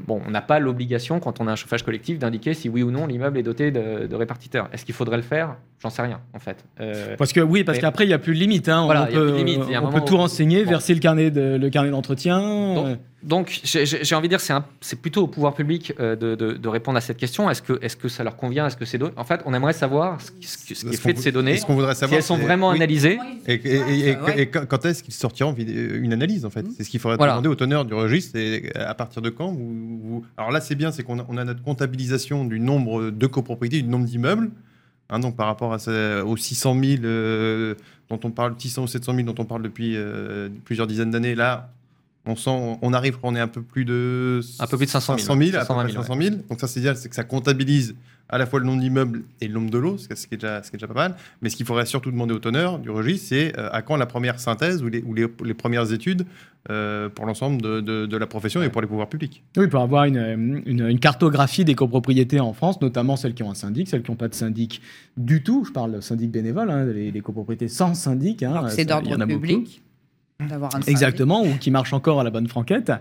Bon, on n'a pas l'obligation, quand on a un chauffage collectif, d'indiquer si oui ou non l'immeuble est doté de, de répartiteurs. Est-ce qu'il faudrait le faire? J'en sais rien, en fait. Parce que oui, parce Mais- qu'après il n'y a plus de limite. hein. Voilà, on il y a peut, limite. On tout renseigner, Bon. verser le carnet de- le carnet d'entretien. Donc, Donc, j'ai envie de dire, c'est plutôt au pouvoir public euh, de, de- de répondre à cette question. Est-ce que, est que ça leur convient? Est-ce que c'est En fait, on aimerait savoir ce, qui- ce qui- ce qui est fait de ces données, Ce qu'on voudrait si savoir, elles sont vraiment oui. analysées. Et, et- et- et- Ouais. et quand est-ce qu'il sortira une analyse en fait? C'est ce qu'il faudrait Voilà. demander au teneur du registre. Et à partir de quand vous, vous- Alors là, c'est bien, c'est qu'on a, on a notre comptabilisation du nombre de copropriétés, du nombre d'immeubles. hein, donc par rapport à ce- aux 600 000 euh, dont on parle, 600 ou 700 000 dont on parle depuis euh, plusieurs dizaines d'années, là, on sent, on arrive, on est un peu plus de Un peu plus de 500 000, 500 000, à peu 520 près 000, 500 000. Donc ça, c'est bien, c'est que ça comptabilise à la fois le nombre d'immeubles et le nombre de lots, ce qui est déjà, ce qui est déjà pas mal. Mais ce qu'il faudrait surtout demander au teneur du registre, c'est euh, à quand la première synthèse ou les, ou les, les premières études euh, pour l'ensemble de, de- de la profession et pour les pouvoirs publics. Oui, pour avoir une, une- une cartographie des copropriétés en France, notamment celles qui ont un syndic, celles qui n'ont pas de syndic du tout. Je parle de syndic bénévole, hein, les, les copropriétés sans syndic. hein, c'est d'ordre beaucoup. Public d'avoir un. Exactement, ou qui marche encore à la bonne franquette.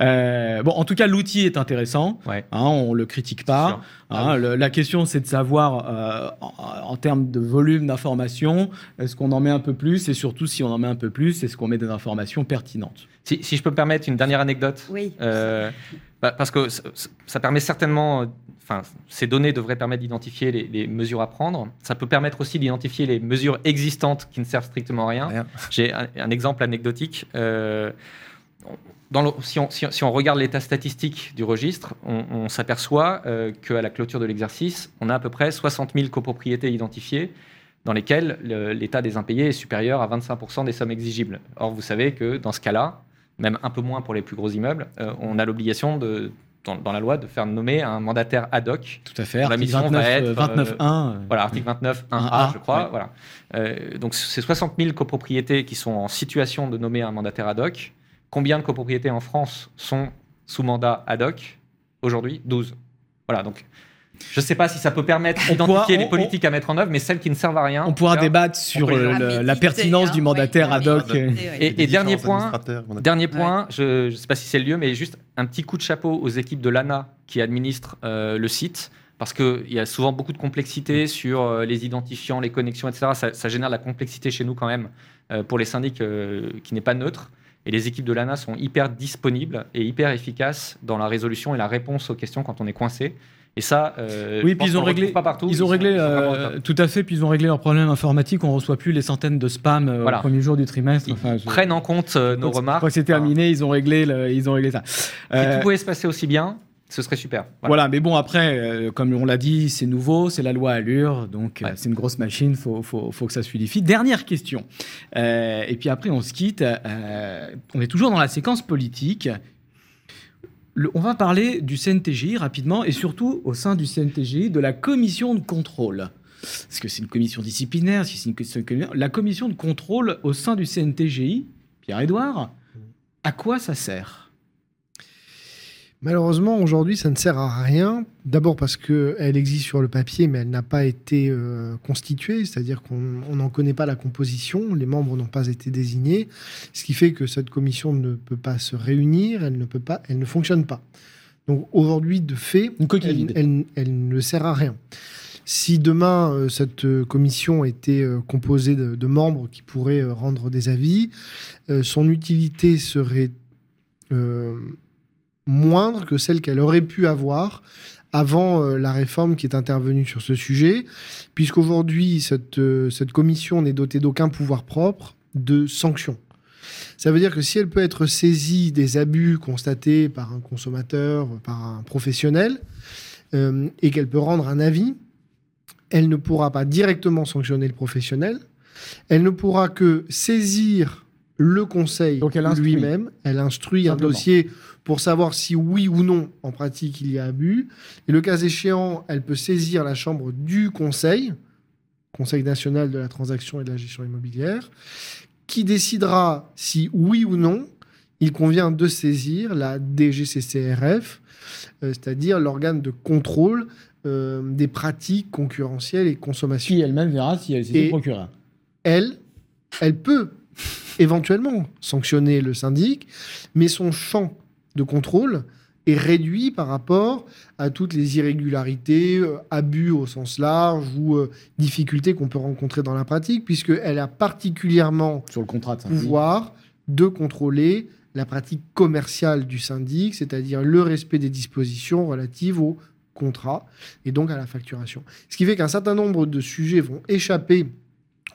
Euh, bon, en tout cas, l'outil est intéressant. Ouais. Hein, on le critique pas. Hein, le- la question, c'est de savoir, euh, en, en termes de volume d'informations, est-ce qu'on en met un peu plus et surtout, si on en met un peu plus, est-ce qu'on met des informations pertinentes? Si, si je peux me permettre une dernière anecdote. Oui. Euh, bah, parce que ça, ça permet certainement, euh, enfin, ces données devraient permettre d'identifier les, les mesures à prendre. Ça peut permettre aussi d'identifier les mesures existantes qui ne servent strictement à rien. Rien. J'ai un, un exemple anecdotique. Euh, dans le- si, on, si on- si on regarde l'état statistique du registre, on, on s'aperçoit euh, qu'à la clôture de l'exercice, on a à peu près 60 000 copropriétés identifiées dans lesquelles le- l'état des impayés est supérieur à 25% des sommes exigibles. Or, vous savez que dans ce cas-là, même un peu moins pour les plus gros immeubles, euh, on a l'obligation de dans, dans la loi de faire nommer un mandataire ad hoc. Tout à fait. La Article mission 29, va être, euh, 29 1. euh, Voilà, article 29, 1A, 1A, je crois. ouais. Voilà. Euh, donc, c'est 60 000 copropriétés qui sont en situation de nommer un mandataire ad hoc. Combien de copropriétés en France sont sous mandat ad hoc? Aujourd'hui, 12. Voilà, donc je ne sais pas si ça peut permettre d'identifier les politiques à mettre en œuvre, mais celles qui ne servent à rien. On pourra débattre sur euh, le- la pertinence dicté, du hein, mandataire oui, ad hoc. Et, dernier point, Dernier point, je ne sais pas si c'est le lieu, mais juste un petit coup de chapeau aux équipes de l'ANA qui administrent euh, le site, parce qu'il y a souvent beaucoup de complexité sur euh, les identifiants, les connexions, etc. Ça, ça génère de la complexité chez nous quand même, euh, pour les syndics euh, qui n'est pas neutre. Et les équipes de l'ANA sont hyper disponibles et hyper efficaces dans la résolution et la réponse aux questions quand on est coincé. Et ça, euh, Oui, je puis ils ont réglé, pas partout. ils ont réglé, euh, tout à fait, puis ils ont réglé leurs problèmes informatiques. On reçoit plus les centaines de spam euh, Voilà. au premier jour du trimestre. Ils Enfin, je- prennent en compte euh, nos remarques. que c'est terminé. Ils ont réglé, le- ils ont réglé ça. Si Euh, tout pouvait se passer aussi bien, ce serait super. Voilà. Voilà, mais bon, après, euh, comme on l'a dit, c'est nouveau, c'est la loi Allure, donc euh, c'est une grosse machine, il faut, faut, faut que ça se fluidifie. Dernière question, Euh, et puis après on se quitte. Euh, on est toujours dans la séquence politique. On va parler du CNTJ rapidement, et surtout au sein du CNTJ, de la commission de contrôle. Est-ce que c'est une commission disciplinaire La commission de contrôle au sein du CNTGI, Pierre-Édouard, à quoi ça sert? Malheureusement, aujourd'hui, ça ne sert à rien. D'abord parce qu'elle existe sur le papier, mais elle n'a pas été euh, constituée, c'est-à-dire qu'on on n'en connaît pas la composition, les membres n'ont pas été désignés, ce qui fait que cette commission ne peut pas se réunir, elle ne, peut pas, elle ne fonctionne pas. Donc aujourd'hui, de fait, Une elle, vide. elle- elle ne sert à rien. Si demain, euh, cette euh, commission était euh, composée de, de membres qui pourraient rendre des avis, son utilité serait moindre que celle qu'elle aurait pu avoir avant euh, la réforme qui est intervenue sur ce sujet, puisqu'aujourd'hui, cette, euh, cette commission n'est dotée d'aucun pouvoir propre de sanction. Ça veut dire que si elle peut être saisie des abus constatés par un consommateur, par un professionnel, euh, et qu'elle peut rendre un avis, elle ne pourra pas directement sanctionner le professionnel, elle ne pourra que saisir le conseil Donc elle instruit. lui-même, elle instruit un dossier pour savoir si oui ou non en pratique il y a abus, et le cas échéant, elle peut saisir la chambre du conseil, Conseil national de la transaction et de la gestion immobilière, qui décidera si oui ou non il convient de saisir la DGCCRF, euh, c'est-à-dire l'organe de contrôle euh, des pratiques concurrentielles et consommation. Qui elle-même verra si elle s'est procureur. Elle, elle peut éventuellement sanctionner le syndic, mais son champ de contrôle est réduit par rapport à toutes les irrégularités, euh, abus au sens large ou euh, difficultés qu'on peut rencontrer dans la pratique, puisqu'elle a particulièrement Sur le contrat de pouvoir de contrôler la pratique commerciale du syndic, c'est-à-dire le respect des dispositions relatives au contrat et donc à la facturation. Ce qui fait qu'un certain nombre de sujets vont échapper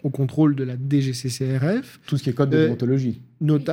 au contrôle de la DGCCRF, Tout ce qui est code de Euh, déontologie.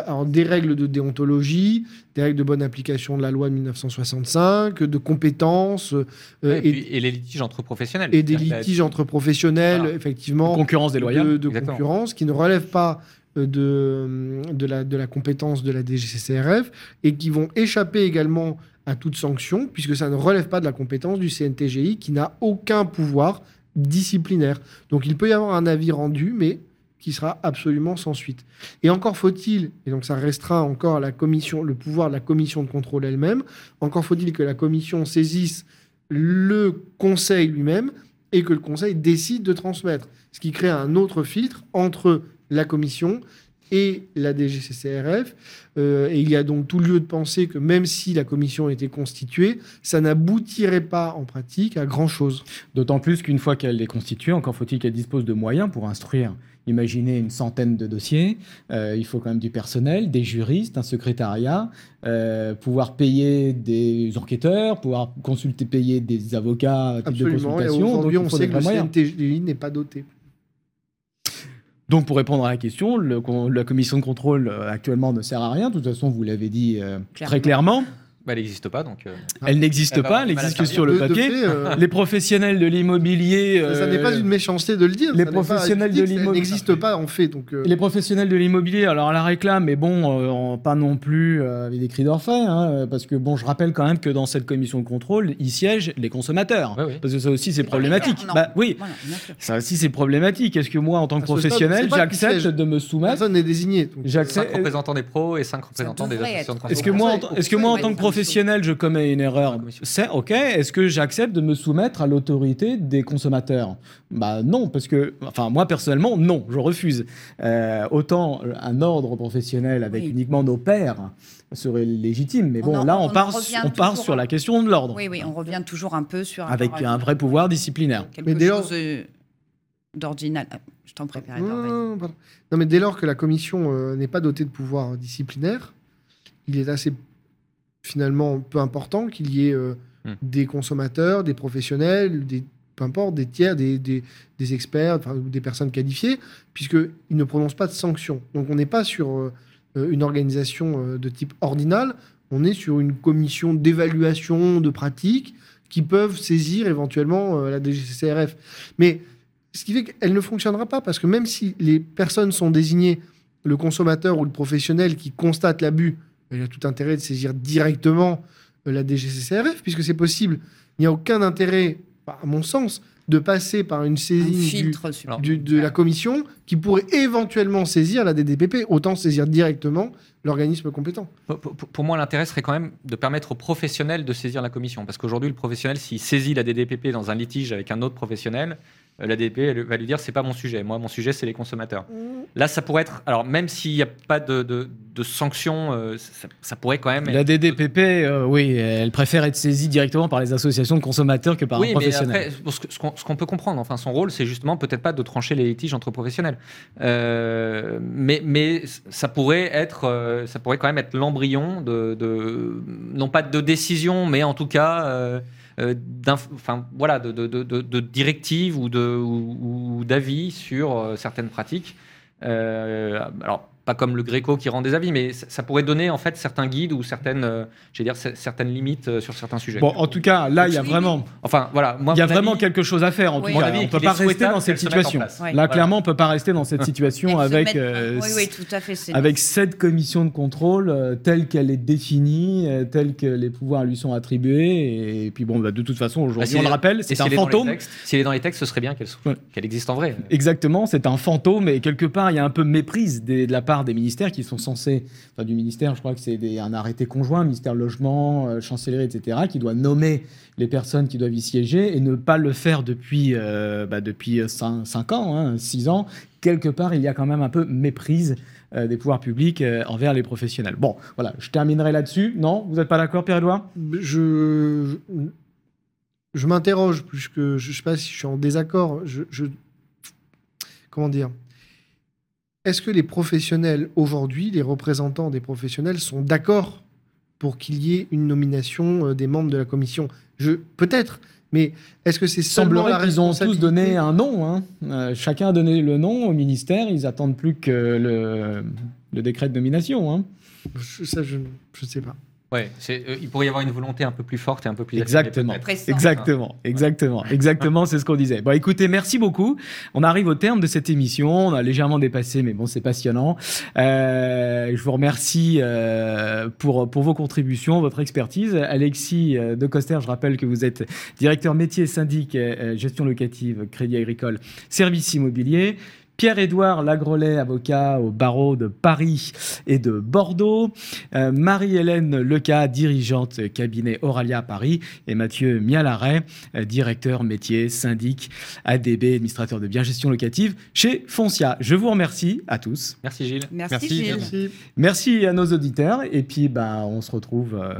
alors des règles de déontologie, des règles de bonne application de la loi de 1965, de compétences euh, Ouais, et, et, puis- et les litiges entre professionnels. et des litiges entre professionnels, Voilà. effectivement, Concurrence déloyale. de, de concurrence qui ne relèvent pas euh, de, de, la, de la compétence de la DGCCRF et qui vont échapper également à toute sanction puisque ça ne relève pas de la compétence du CNTGI qui n'a aucun pouvoir disciplinaire. Donc il peut y avoir un avis rendu mais qui sera absolument sans suite. Et encore faut-il, et donc ça restreint encore la commission, le pouvoir de la commission de contrôle elle-même, encore faut-il que la commission saisisse le conseil lui-même et que le conseil décide de transmettre. Ce qui crée un autre filtre entre la commission et la DGCCRF. Euh, et il y a donc tout lieu de penser que même si la commission était constituée, ça n'aboutirait pas en pratique à grand-chose. D'autant plus qu'une fois qu'elle est constituée, encore faut-il qu'elle dispose de moyens pour instruire. Imaginez une centaine de dossiers, euh, il faut quand même du personnel, des juristes, un secrétariat, euh, pouvoir payer des enquêteurs, pouvoir consulter, payer des avocats, type de Absolument. Et consultation. Donc, aujourd'hui, on sait que le. CNTGI n'est pas doté. Donc, pour répondre à la question, le la commission de contrôle euh, actuellement ne sert à rien. De toute façon, vous l'avez dit euh, très clairement. Bah, elle n'existe pas, donc. euh, Elle n'existe Elle va pas, elle du mal à existe que sur le De- de papier. fait, euh, Les professionnels de l'immobilier. ça n'est euh, pas une méchanceté de le dire. les ça professionnels de l'immobilier- n'existe pas en fait. Donc, euh, Les professionnels de l'immobilier, alors la réclame, mais bon, euh, pas non plus euh, avec des cris d'orfraie, hein, euh, parce que bon, je rappelle quand même que dans cette commission de contrôle, y siègent les consommateurs, Ouais, ouais. parce que ça aussi c'est problématique. non. Bah oui, Voilà, ça aussi c'est problématique. Est-ce que moi, en tant que À professionnel, j'accepte de me soumettre personne n'est désigné. J'accepte. représentants des pros et cinq représentants des associations de. Est-ce que consommateurs. moi, en, Pour ça, est-ce que moi, en ouais, tant que. Professionnel, je commets une erreur. C'est ok. Est-ce que j'accepte de me soumettre à l'autorité des consommateurs? Bah non, parce que, enfin, moi personnellement, non, je refuse. Euh, autant un ordre professionnel avec Oui. uniquement nos pairs serait légitime, mais On bon, en- là, on part, on part sur la question de l'ordre, Oui, oui, on revient toujours un peu sur avec un vrai pouvoir disciplinaire. quelque Mais dès lors- chose euh, d'ordinal. Ah, Je t'en prépare. Non, mais dès lors que la commission euh, n'est pas dotée de pouvoir disciplinaire, il est assez finalement peu important qu'il y ait euh, Hmm. des consommateurs, des professionnels, des, peu importe, des tiers, des, des, des experts, des personnes qualifiées, puisqu'ils ne prononcent pas de sanctions. Donc on n'est pas sur euh, euh, une organisation de type ordinal, on est sur une commission d'évaluation de pratiques qui peuvent saisir éventuellement la DGCCRF. Mais ce qui fait qu'elle ne fonctionnera pas, parce que même si les personnes sont désignées, le consommateur ou le professionnel qui constate l'abus, il a tout intérêt de saisir directement euh, la DGCCRF, puisque c'est possible. Il n'y a aucun intérêt, à mon sens, de passer par une Un saisine du, du- de la commission qui pourrait éventuellement saisir la DDPP, autant saisir directement l'organisme compétent. Pour, pour- pour moi, l'intérêt serait quand même de permettre aux professionnels de saisir la commission. Parce qu'aujourd'hui, le professionnel, s'il saisit la DDPP dans un litige avec un autre professionnel, euh, la DDP elle va lui dire c'est pas mon sujet. Moi, mon sujet, c'est les consommateurs. Là, ça pourrait être. Alors, même s'il n'y a pas de, de, de sanctions, euh, ça, ça pourrait quand même. La DDPP, euh, oui, elle préfère être saisie directement par les associations de consommateurs que par oui, un mais professionnel. après, pour ce que- ce qu'on ce qu'on peut comprendre, enfin, son rôle, c'est justement peut-être pas de trancher les litiges entre professionnels, Euh, mais, mais ça pourrait être, euh, ça pourrait quand même être l'embryon de, de- non pas de décision, mais en tout cas, enfin voilà, de, directives ou d'avis sur euh, certaines pratiques. Euh, alors pas comme le Gréco qui rend des avis, mais ça, pourrait donner en fait certains guides ou certaines, euh, je vais dire certaines limites euh, sur certains sujets. Bon, en tout cas, là, il y a vraiment, Enfin voilà, moi il y a vraiment avis- quelque chose à faire. En Oui. tout cas, avis on peut pas est rester dans cette situation. Ouais. Là, Voilà. clairement, on peut pas rester dans cette situation avec. euh, oui, oui, tout à fait. c'est- avec cette commission de contrôle euh, telle qu'elle est définie, euh, telle que les pouvoirs lui sont attribués. Et puis bon, bah, de toute façon, aujourd'hui, si on le rappelle, c'est si un fantôme. Si elle est dans les textes, ce serait bien qu'elle existe en vrai. Exactement, c'est un fantôme et quelque part il y a un peu méprise de la part des ministères qui sont censés, enfin du ministère, je crois que c'est un arrêté conjoint, ministère logement, euh, chancellerie, etc., qui doit nommer les personnes qui doivent y siéger et ne pas le faire depuis euh, bah, depuis 5, ans, 6 ans. Quelque part il y a quand même un peu méprise euh, des pouvoirs publics euh, envers les professionnels. Bon, voilà, je terminerai là-dessus. Non, vous n'êtes pas d'accord, Pierre-Edouard Je, je, m'interroge, puisque je ne sais pas si je suis en désaccord. Je- comment dire? Est-ce que les professionnels aujourd'hui, les représentants des professionnels, sont d'accord pour qu'il y ait une nomination euh, des membres de la commission? Je Peut-être, mais est-ce que c'est seulement la qu'ils ont tous donné un nom. hein. Euh, chacun a donné le nom au ministère. Ils attendent plus que le, le décret de nomination. hein. Je- Ça, je ne sais pas. Ouais, c'est- euh, il pourrait y avoir une volonté un peu plus forte et un peu plus Exactement. Exactement, exactement, exactement, c'est ce qu'on disait. Bon, écoutez, merci beaucoup. On arrive au terme de cette émission. On a légèrement dépassé, mais bon, c'est passionnant. Euh, je vous remercie euh, pour, pour vos contributions, votre expertise. Alexis euh, de Coster, je rappelle que vous êtes directeur métier syndic, euh, gestion locative, crédit agricole, service immobilier. Pierre-Édouard Lagrolet, avocat au barreau de Paris et de Bordeaux. Euh, Marie-Hélène Leca, dirigeante cabinet Auralia Paris. Et Mathieu Mialaret, euh, directeur métier, syndic, ADB, administrateur de bien gestion locative chez Foncia. Je vous remercie à tous. Merci Gilles. Merci, Merci, Gilles. Merci. Merci à nos auditeurs. Et puis, bah, on se retrouve euh,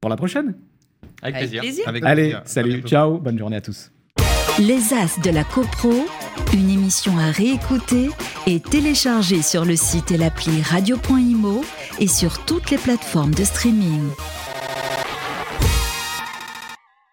pour la prochaine. Avec, Avec plaisir. plaisir. Avec Allez, plaisir. À salut, ciao, bonne journée à tous. Les As de la CoPro, une émission à réécouter et télécharger sur le site et l'appli radio.imo et sur toutes les plateformes de streaming.